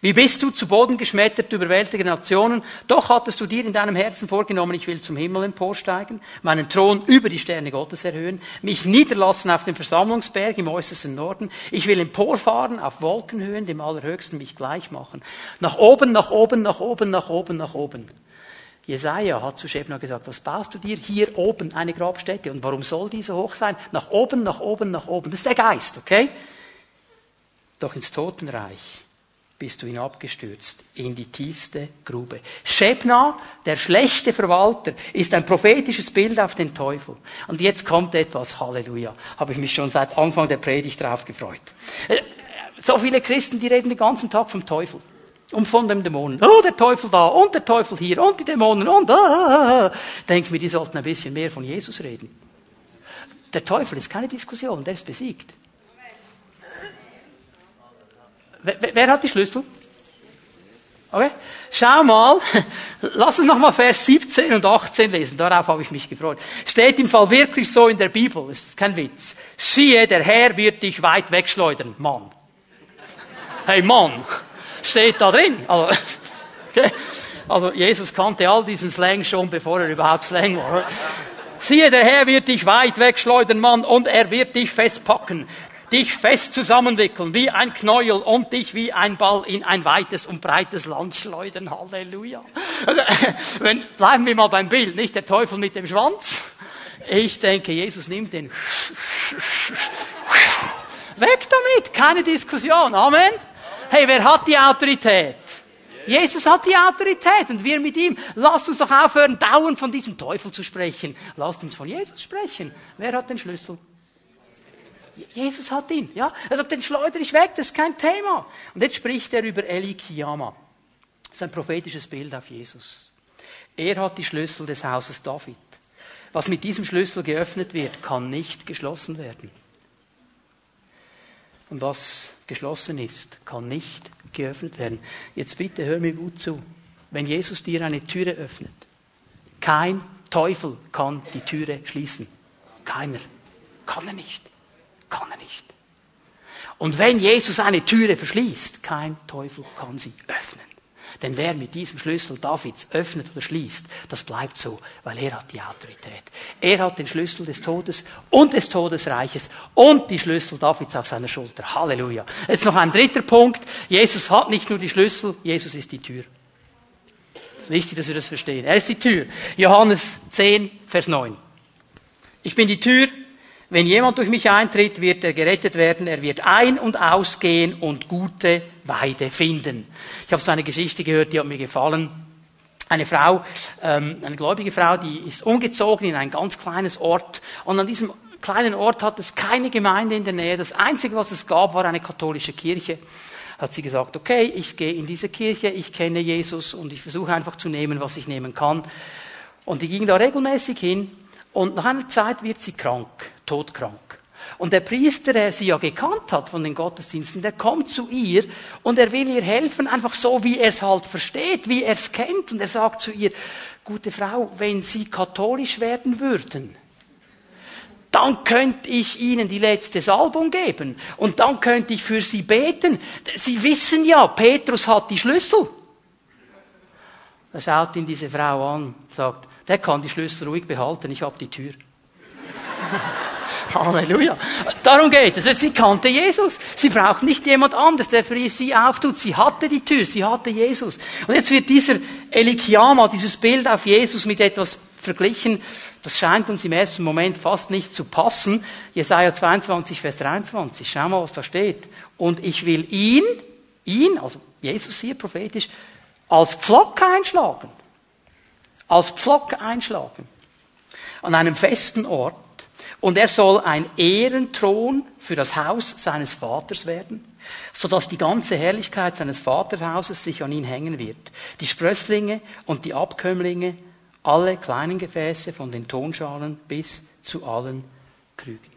Speaker 1: Wie bist du zu Boden geschmettert, überwältigte Nationen? Doch hattest du dir in deinem Herzen vorgenommen, ich will zum Himmel emporsteigen, meinen Thron über die Sterne Gottes erhöhen, mich niederlassen auf dem Versammlungsberg im äußersten Norden. Ich will emporfahren auf Wolkenhöhen, dem Allerhöchsten mich gleich machen. Nach oben, nach oben, nach oben, nach oben, nach oben. Jesaja hat zu Shebna gesagt, was baust du dir hier oben eine Grabstätte? Und warum soll die so hoch sein? Nach oben, nach oben, nach oben. Das ist der Geist, okay? Doch ins Totenreich bist du hinabgestürzt in die tiefste Grube. Shebna, der schlechte Verwalter, ist ein prophetisches Bild auf den Teufel. Und jetzt kommt etwas, Halleluja. Habe ich mich schon seit Anfang der Predigt drauf gefreut. Äh, so viele Christen, die reden den ganzen Tag vom Teufel. Und von dem Dämonen. Oh, der Teufel da und der Teufel hier und die Dämonen und ah. ah, ah. Denk mir, die sollten ein bisschen mehr von Jesus reden. Der Teufel ist keine Diskussion, der ist besiegt. Wer, wer hat die Schlüssel? Okay? schau mal, <laughs> lass uns nochmal Vers 17 und 18 lesen, darauf habe ich mich gefreut. Steht im Fall wirklich so in der Bibel, das ist kein Witz. Siehe, der Herr wird dich weit wegschleudern, Mann. Hey Mann, steht da drin. Also, <laughs> okay. also Jesus kannte all diesen Slang schon, bevor er überhaupt Slang war. Siehe, der Herr wird dich weit wegschleudern, Mann, und er wird dich festpacken dich fest zusammenwickeln wie ein Knäuel und dich wie ein Ball in ein weites und breites Land schleudern. Halleluja. <laughs> Wenn, bleiben wir mal beim Bild, nicht der Teufel mit dem Schwanz. Ich denke, Jesus nimmt den <laughs> weg damit, keine Diskussion. Amen. Hey, wer hat die Autorität? Jesus hat die Autorität und wir mit ihm. Lasst uns doch aufhören, dauernd von diesem Teufel zu sprechen. Lasst uns von Jesus sprechen. Wer hat den Schlüssel? Jesus hat ihn, ja. Er sagt, den schleudere ich weg, das ist kein Thema. Und jetzt spricht er über Eli Kiyama. Das ist ein prophetisches Bild auf Jesus. Er hat die Schlüssel des Hauses David. Was mit diesem Schlüssel geöffnet wird, kann nicht geschlossen werden. Und was geschlossen ist, kann nicht geöffnet werden. Jetzt bitte hör mir gut zu. Wenn Jesus dir eine Türe öffnet, kein Teufel kann die Türe schließen. Keiner. Kann er nicht. Kann er nicht. Und wenn Jesus eine Türe verschließt, kein Teufel kann sie öffnen. Denn wer mit diesem Schlüssel Davids öffnet oder schließt, das bleibt so, weil er hat die Autorität. Er hat den Schlüssel des Todes und des Todesreiches und die Schlüssel Davids auf seiner Schulter. Halleluja. Jetzt noch ein dritter Punkt. Jesus hat nicht nur die Schlüssel, Jesus ist die Tür. Es ist wichtig, dass wir das verstehen. Er ist die Tür. Johannes 10, Vers 9. Ich bin die Tür, wenn jemand durch mich eintritt, wird er gerettet werden. Er wird ein- und ausgehen und gute Weide finden. Ich habe so eine Geschichte gehört, die hat mir gefallen. Eine Frau, ähm, eine gläubige Frau, die ist umgezogen in ein ganz kleines Ort. Und an diesem kleinen Ort hat es keine Gemeinde in der Nähe. Das Einzige, was es gab, war eine katholische Kirche. Hat sie gesagt, okay, ich gehe in diese Kirche, ich kenne Jesus und ich versuche einfach zu nehmen, was ich nehmen kann. Und die ging da regelmäßig hin und nach einer Zeit wird sie krank, todkrank. Und der Priester, der sie ja gekannt hat von den Gottesdiensten, der kommt zu ihr und er will ihr helfen, einfach so, wie er es halt versteht, wie er es kennt. Und er sagt zu ihr, gute Frau, wenn Sie katholisch werden würden, dann könnte ich Ihnen die letzte Salbung geben und dann könnte ich für Sie beten. Sie wissen ja, Petrus hat die Schlüssel. Er schaut ihn diese Frau an, sagt, der kann die Schlüssel ruhig behalten, ich habe die Tür. <laughs> Halleluja. Darum geht es. Sie kannte Jesus. Sie braucht nicht jemand anderes, der für sie auftut. Sie hatte die Tür, sie hatte Jesus. Und jetzt wird dieser Elikiama, dieses Bild auf Jesus mit etwas verglichen. Das scheint uns im ersten Moment fast nicht zu passen. Jesaja 22, Vers 23. Schau mal, was da steht. Und ich will ihn, ihn, also Jesus hier prophetisch, als Pflock einschlagen als Pflock einschlagen. An einem festen Ort. Und er soll ein Ehrenthron für das Haus seines Vaters werden, sodass die ganze Herrlichkeit seines Vaterhauses sich an ihn hängen wird. Die Sprösslinge und die Abkömmlinge, alle kleinen Gefäße von den Tonschalen bis zu allen Krügen.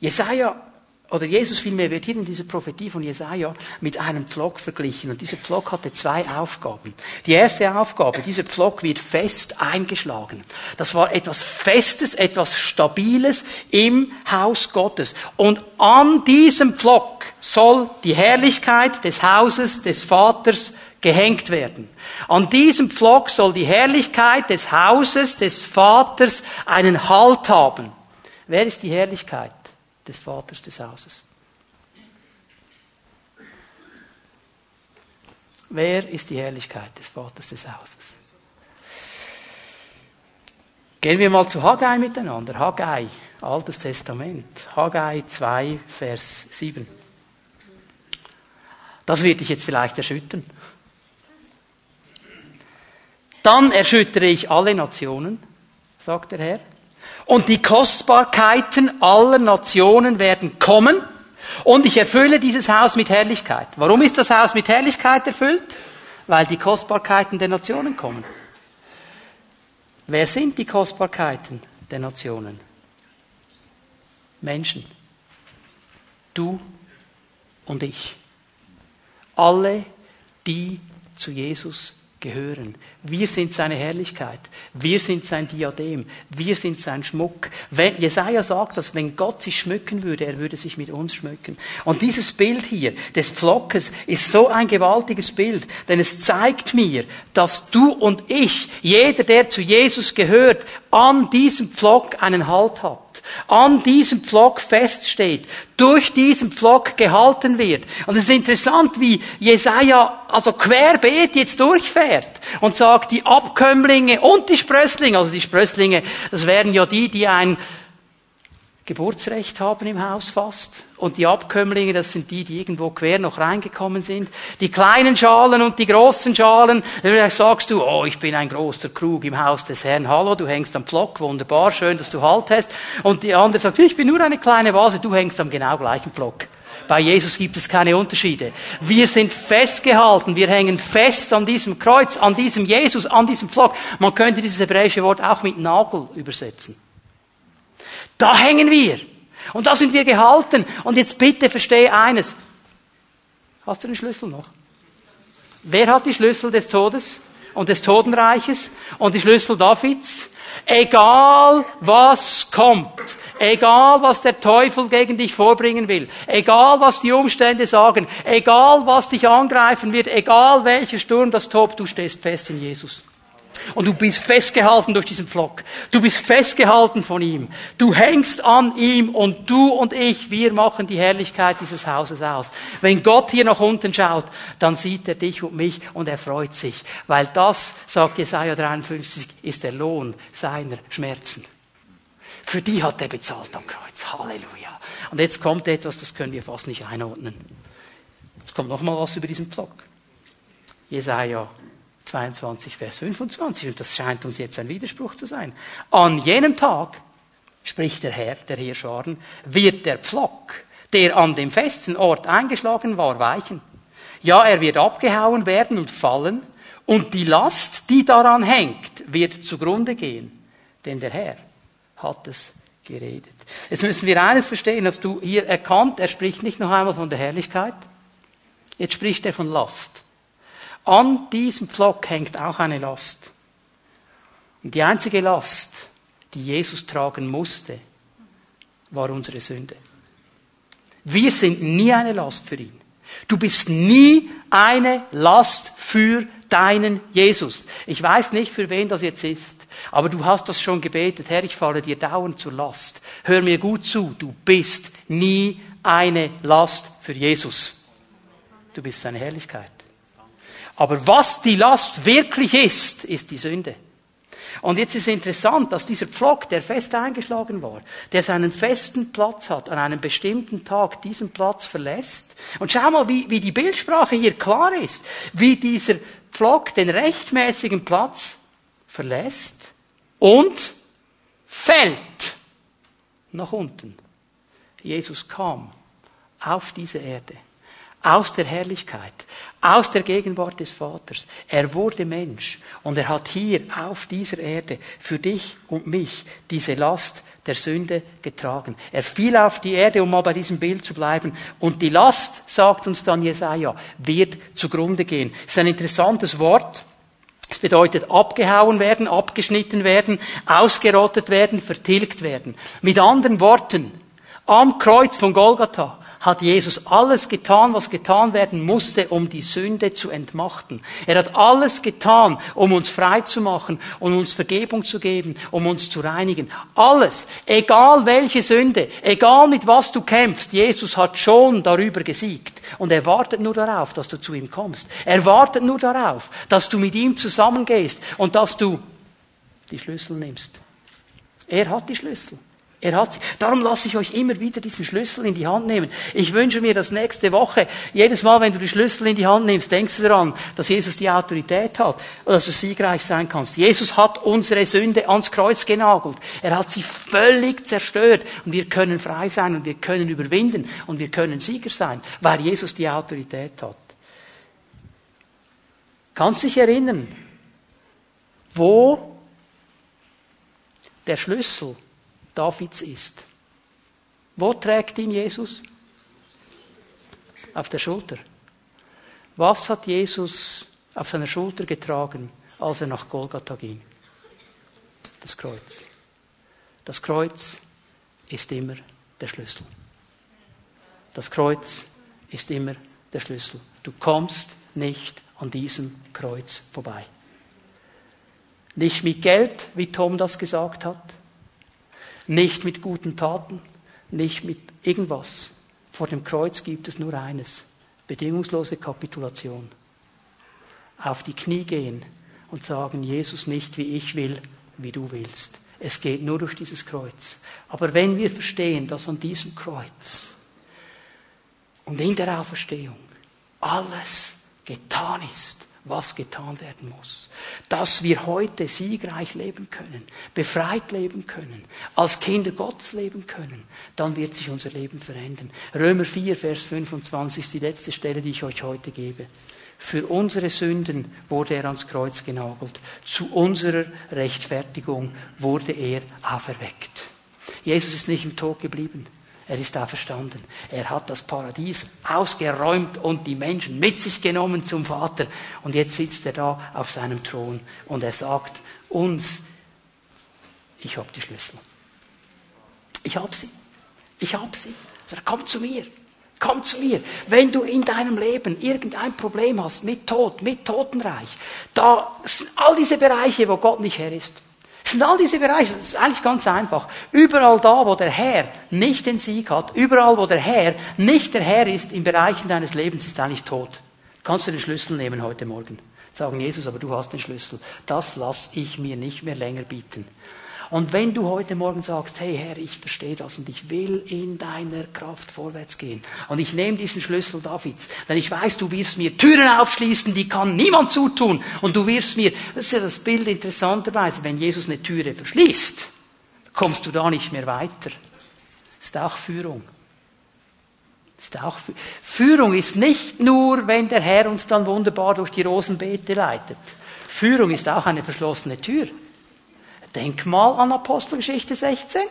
Speaker 1: Jesaja oder Jesus vielmehr wird hier in dieser Prophetie von Jesaja mit einem Pflock verglichen. Und dieser Pflock hatte zwei Aufgaben. Die erste Aufgabe, dieser Pflock wird fest eingeschlagen. Das war etwas Festes, etwas Stabiles im Haus Gottes. Und an diesem Pflock soll die Herrlichkeit des Hauses des Vaters gehängt werden. An diesem Pflock soll die Herrlichkeit des Hauses des Vaters einen Halt haben. Wer ist die Herrlichkeit? Des Vaters des Hauses. Wer ist die Herrlichkeit des Vaters des Hauses? Gehen wir mal zu Haggai miteinander. Haggai, Altes Testament. Haggai 2, Vers 7. Das wird dich jetzt vielleicht erschüttern. Dann erschüttere ich alle Nationen, sagt der Herr und die Kostbarkeiten aller Nationen werden kommen und ich erfülle dieses Haus mit Herrlichkeit. Warum ist das Haus mit Herrlichkeit erfüllt? Weil die Kostbarkeiten der Nationen kommen. Wer sind die Kostbarkeiten der Nationen? Menschen. Du und ich. Alle, die zu Jesus gehören. Wir sind seine Herrlichkeit. Wir sind sein Diadem. Wir sind sein Schmuck. Wenn, Jesaja sagt, dass wenn Gott sich schmücken würde, er würde sich mit uns schmücken. Und dieses Bild hier des Pflockes ist so ein gewaltiges Bild, denn es zeigt mir, dass du und ich, jeder, der zu Jesus gehört, an diesem Pflock einen Halt hat an diesem Pflock feststeht, durch diesen Pflock gehalten wird. Und es ist interessant, wie Jesaja also querbeet jetzt durchfährt und sagt, die Abkömmlinge und die Sprösslinge, also die Sprösslinge, das wären ja die, die ein Geburtsrecht haben im Haus fast. Und die Abkömmlinge, das sind die, die irgendwo quer noch reingekommen sind. Die kleinen Schalen und die großen Schalen. Vielleicht sagst du, oh, ich bin ein großer Krug im Haus des Herrn. Hallo, du hängst am Pflock, wunderbar, schön, dass du Halt hast. Und die andere sagt, ich bin nur eine kleine Vase, du hängst am genau gleichen Pflock. Bei Jesus gibt es keine Unterschiede. Wir sind festgehalten, wir hängen fest an diesem Kreuz, an diesem Jesus, an diesem Pflock. Man könnte dieses hebräische Wort auch mit Nagel übersetzen. Da hängen wir. Und da sind wir gehalten. Und jetzt bitte verstehe eines. Hast du den Schlüssel noch? Wer hat die Schlüssel des Todes und des Totenreiches und die Schlüssel Davids? Egal was kommt, egal was der Teufel gegen dich vorbringen will, egal was die Umstände sagen, egal was dich angreifen wird, egal welcher Sturm das tobt, du stehst fest in Jesus. Und du bist festgehalten durch diesen Pflock. Du bist festgehalten von ihm. Du hängst an ihm und du und ich, wir machen die Herrlichkeit dieses Hauses aus. Wenn Gott hier nach unten schaut, dann sieht er dich und mich und er freut sich. Weil das, sagt Jesaja 53, ist der Lohn seiner Schmerzen. Für die hat er bezahlt am Kreuz. Halleluja. Und jetzt kommt etwas, das können wir fast nicht einordnen. Jetzt kommt noch mal was über diesen Pflock. Jesaja 22, Vers 25. Und das scheint uns jetzt ein Widerspruch zu sein. An jenem Tag, spricht der Herr, der Hirscharen, wird der Pflock, der an dem festen Ort eingeschlagen war, weichen. Ja, er wird abgehauen werden und fallen, und die Last, die daran hängt, wird zugrunde gehen. Denn der Herr hat es geredet. Jetzt müssen wir eines verstehen, dass du hier erkannt, er spricht nicht noch einmal von der Herrlichkeit, jetzt spricht er von Last. An diesem Pflock hängt auch eine Last. Und die einzige Last, die Jesus tragen musste, war unsere Sünde. Wir sind nie eine Last für ihn. Du bist nie eine Last für deinen Jesus. Ich weiß nicht, für wen das jetzt ist, aber du hast das schon gebetet. Herr, ich falle dir dauernd zur Last. Hör mir gut zu, du bist nie eine Last für Jesus. Du bist seine Herrlichkeit. Aber was die Last wirklich ist, ist die Sünde. Und jetzt ist interessant, dass dieser Pflock, der fest eingeschlagen war, der seinen festen Platz hat, an einem bestimmten Tag diesen Platz verlässt. Und schau mal, wie, wie die Bildsprache hier klar ist, wie dieser Pflock den rechtmäßigen Platz verlässt und fällt nach unten. Jesus kam auf diese Erde aus der Herrlichkeit, aus der Gegenwart des Vaters. Er wurde Mensch und er hat hier auf dieser Erde für dich und mich diese Last der Sünde getragen. Er fiel auf die Erde, um mal bei diesem Bild zu bleiben. Und die Last, sagt uns dann Jesaja, wird zugrunde gehen. Das ist ein interessantes Wort. Es bedeutet abgehauen werden, abgeschnitten werden, ausgerottet werden, vertilgt werden. Mit anderen Worten, am Kreuz von Golgatha hat Jesus alles getan, was getan werden musste, um die Sünde zu entmachten. Er hat alles getan, um uns frei zu machen, um uns Vergebung zu geben, um uns zu reinigen. Alles. Egal welche Sünde, egal mit was du kämpfst, Jesus hat schon darüber gesiegt. Und er wartet nur darauf, dass du zu ihm kommst. Er wartet nur darauf, dass du mit ihm zusammengehst und dass du die Schlüssel nimmst. Er hat die Schlüssel. Er hat sie. Darum lasse ich euch immer wieder diesen Schlüssel in die Hand nehmen. Ich wünsche mir, dass nächste Woche, jedes Mal, wenn du die Schlüssel in die Hand nimmst, denkst du daran, dass Jesus die Autorität hat und dass du siegreich sein kannst. Jesus hat unsere Sünde ans Kreuz genagelt. Er hat sie völlig zerstört und wir können frei sein und wir können überwinden und wir können Sieger sein, weil Jesus die Autorität hat. Kannst dich erinnern, wo der Schlüssel Davids ist. Wo trägt ihn Jesus? Auf der Schulter. Was hat Jesus auf seiner Schulter getragen, als er nach Golgatha ging? Das Kreuz. Das Kreuz ist immer der Schlüssel. Das Kreuz ist immer der Schlüssel. Du kommst nicht an diesem Kreuz vorbei. Nicht mit Geld, wie Tom das gesagt hat. Nicht mit guten Taten. Nicht mit irgendwas. Vor dem Kreuz gibt es nur eines. Bedingungslose Kapitulation. Auf die Knie gehen und sagen, Jesus nicht wie ich will, wie du willst. Es geht nur durch dieses Kreuz. Aber wenn wir verstehen, dass an diesem Kreuz und in der Auferstehung alles getan ist, was getan werden muss. Dass wir heute siegreich leben können, befreit leben können, als Kinder Gottes leben können, dann wird sich unser Leben verändern. Römer 4, Vers 25 ist die letzte Stelle, die ich euch heute gebe. Für unsere Sünden wurde er ans Kreuz genagelt. Zu unserer Rechtfertigung wurde er auferweckt. Jesus ist nicht im Tod geblieben. Er ist auferstanden. Er hat das Paradies ausgeräumt und die Menschen mit sich genommen zum Vater. Und jetzt sitzt er da auf seinem Thron und er sagt uns, ich habe die Schlüssel. Ich habe sie. Ich habe sie. Komm zu mir. Komm zu mir. Wenn du in deinem Leben irgendein Problem hast mit Tod, mit Totenreich, da sind all diese Bereiche, wo Gott nicht her ist. Das sind all diese Bereiche, das ist eigentlich ganz einfach. Überall da, wo der Herr nicht den Sieg hat, überall, wo der Herr nicht der Herr ist, in Bereichen deines Lebens, ist eigentlich tot. Kannst du den Schlüssel nehmen heute Morgen? Sagen, Jesus, aber du hast den Schlüssel. Das lass ich mir nicht mehr länger bieten. Und wenn du heute Morgen sagst, hey Herr, ich verstehe das und ich will in deiner Kraft vorwärts gehen und ich nehme diesen Schlüssel Davids, denn ich weiß, du wirst mir Türen aufschließen, die kann niemand zutun und du wirst mir, das ist ja das Bild interessanterweise, wenn Jesus eine Türe verschließt, kommst du da nicht mehr weiter. Das ist auch Führung. Ist auch Führung ist nicht nur, wenn der Herr uns dann wunderbar durch die Rosenbeete leitet. Führung ist auch eine verschlossene Tür. Denk mal an Apostelgeschichte 16.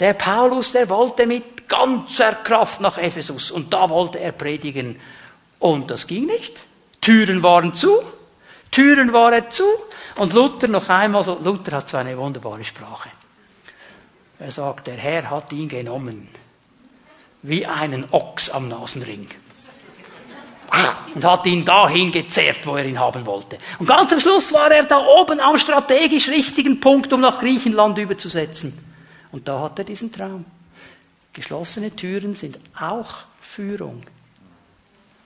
Speaker 1: Der Paulus, der wollte mit ganzer Kraft nach Ephesus und da wollte er predigen. Und das ging nicht. Türen waren zu, Türen waren zu und Luther noch einmal so, Luther hat so eine wunderbare Sprache. Er sagt, der Herr hat ihn genommen, wie einen Ochs am Nasenring und hat ihn dahin gezerrt, wo er ihn haben wollte. Und ganz am Schluss war er da oben am strategisch richtigen Punkt, um nach Griechenland überzusetzen. Und da hat er diesen Traum. Geschlossene Türen sind auch Führung.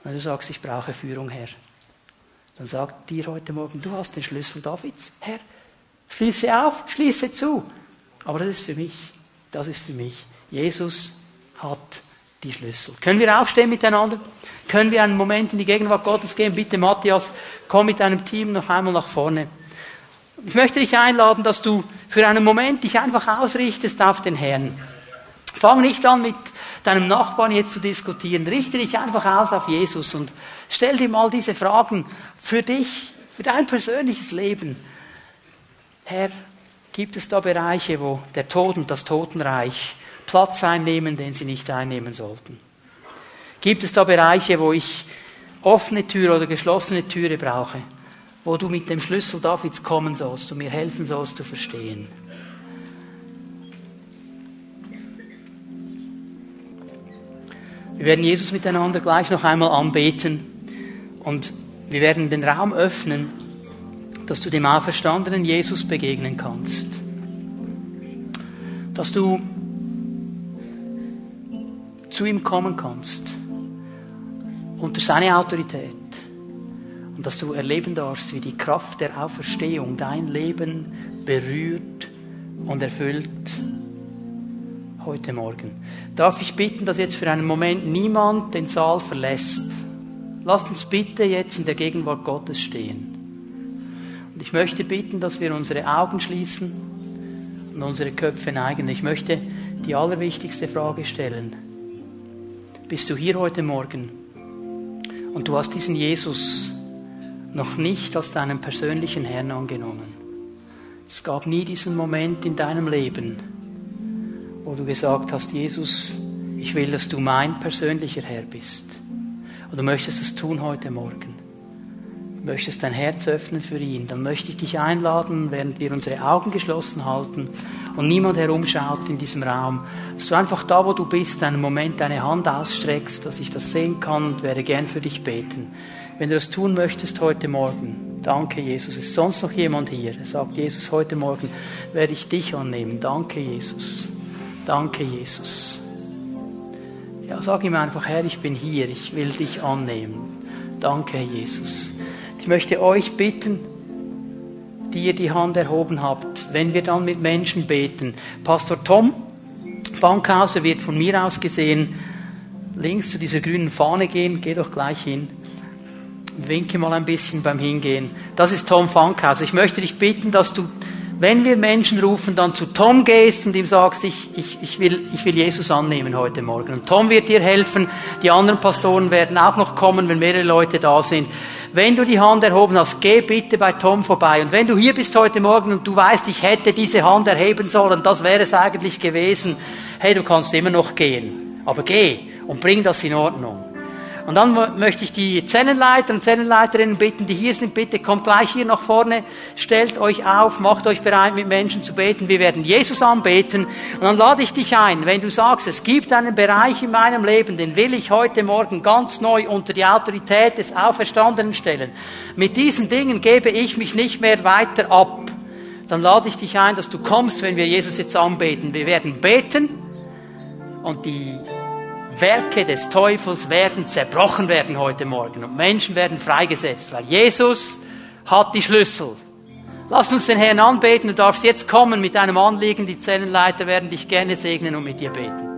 Speaker 1: Wenn du sagst, ich brauche Führung, Herr, dann sagt dir heute Morgen, du hast den Schlüssel Davids. Herr, schließe auf, schließe zu. Aber das ist für mich. Das ist für mich. Jesus hat die Schlüssel. Können wir aufstehen miteinander? Können wir einen Moment in die Gegenwart Gottes gehen? Bitte, Matthias, komm mit deinem Team noch einmal nach vorne. Ich möchte dich einladen, dass du für einen Moment dich einfach ausrichtest auf den Herrn. Fang nicht an, mit deinem Nachbarn jetzt zu diskutieren. Richte dich einfach aus auf Jesus und stell dir mal diese Fragen für dich, für dein persönliches Leben. Herr, gibt es da Bereiche, wo der Tod und das Totenreich Platz einnehmen, den sie nicht einnehmen sollten? Gibt es da Bereiche, wo ich offene Türe oder geschlossene Türe brauche, wo du mit dem Schlüssel Davids kommen sollst und mir helfen sollst zu verstehen? Wir werden Jesus miteinander gleich noch einmal anbeten und wir werden den Raum öffnen, dass du dem auferstandenen Jesus begegnen kannst. Dass du zu ihm kommen kannst. Unter seine Autorität. Und dass du erleben darfst, wie die Kraft der Auferstehung dein Leben berührt und erfüllt heute Morgen. Darf ich bitten, dass jetzt für einen Moment niemand den Saal verlässt? Lasst uns bitte jetzt in der Gegenwart Gottes stehen. Und ich möchte bitten, dass wir unsere Augen schließen und unsere Köpfe neigen. Ich möchte die allerwichtigste Frage stellen bist du hier heute Morgen und du hast diesen Jesus noch nicht als deinen persönlichen Herrn angenommen. Es gab nie diesen Moment in deinem Leben, wo du gesagt hast, Jesus, ich will, dass du mein persönlicher Herr bist. Und du möchtest es tun heute Morgen. Möchtest dein Herz öffnen für ihn, dann möchte ich dich einladen, während wir unsere Augen geschlossen halten und niemand herumschaut in diesem Raum, dass du einfach da, wo du bist, einen Moment deine Hand ausstreckst, dass ich das sehen kann und werde gern für dich beten. Wenn du das tun möchtest heute Morgen, danke Jesus. Ist sonst noch jemand hier? Er sagt Jesus, heute Morgen werde ich dich annehmen. Danke Jesus. Danke Jesus. Ja, sag ihm einfach, Herr, ich bin hier, ich will dich annehmen. Danke, Jesus. Ich möchte euch bitten, die ihr die Hand erhoben habt, wenn wir dann mit Menschen beten. Pastor Tom Fankhauser wird von mir aus gesehen links zu dieser grünen Fahne gehen. Geh doch gleich hin. winke mal ein bisschen beim Hingehen. Das ist Tom Fankhauser. Ich möchte dich bitten, dass du wenn wir Menschen rufen, dann zu Tom gehst und ihm sagst, ich, ich, ich, will, ich will Jesus annehmen heute Morgen. Und Tom wird dir helfen. Die anderen Pastoren werden auch noch kommen, wenn mehrere Leute da sind. Wenn du die Hand erhoben hast, geh bitte bei Tom vorbei. Und wenn du hier bist heute Morgen und du weißt, ich hätte diese Hand erheben sollen, das wäre es eigentlich gewesen. Hey, du kannst immer noch gehen. Aber geh und bring das in Ordnung. Und dann möchte ich die Zellenleiter und Zellenleiterinnen bitten, die hier sind, bitte kommt gleich hier nach vorne, stellt euch auf, macht euch bereit, mit Menschen zu beten. Wir werden Jesus anbeten. Und dann lade ich dich ein, wenn du sagst, es gibt einen Bereich in meinem Leben, den will ich heute Morgen ganz neu unter die Autorität des Auferstandenen stellen. Mit diesen Dingen gebe ich mich nicht mehr weiter ab. Dann lade ich dich ein, dass du kommst, wenn wir Jesus jetzt anbeten. Wir werden beten und die Werke des Teufels werden zerbrochen werden heute Morgen und Menschen werden freigesetzt, weil Jesus hat die Schlüssel. Lass uns den Herrn anbeten. Du darfst jetzt kommen mit deinem Anliegen. Die Zellenleiter werden dich gerne segnen und mit dir beten.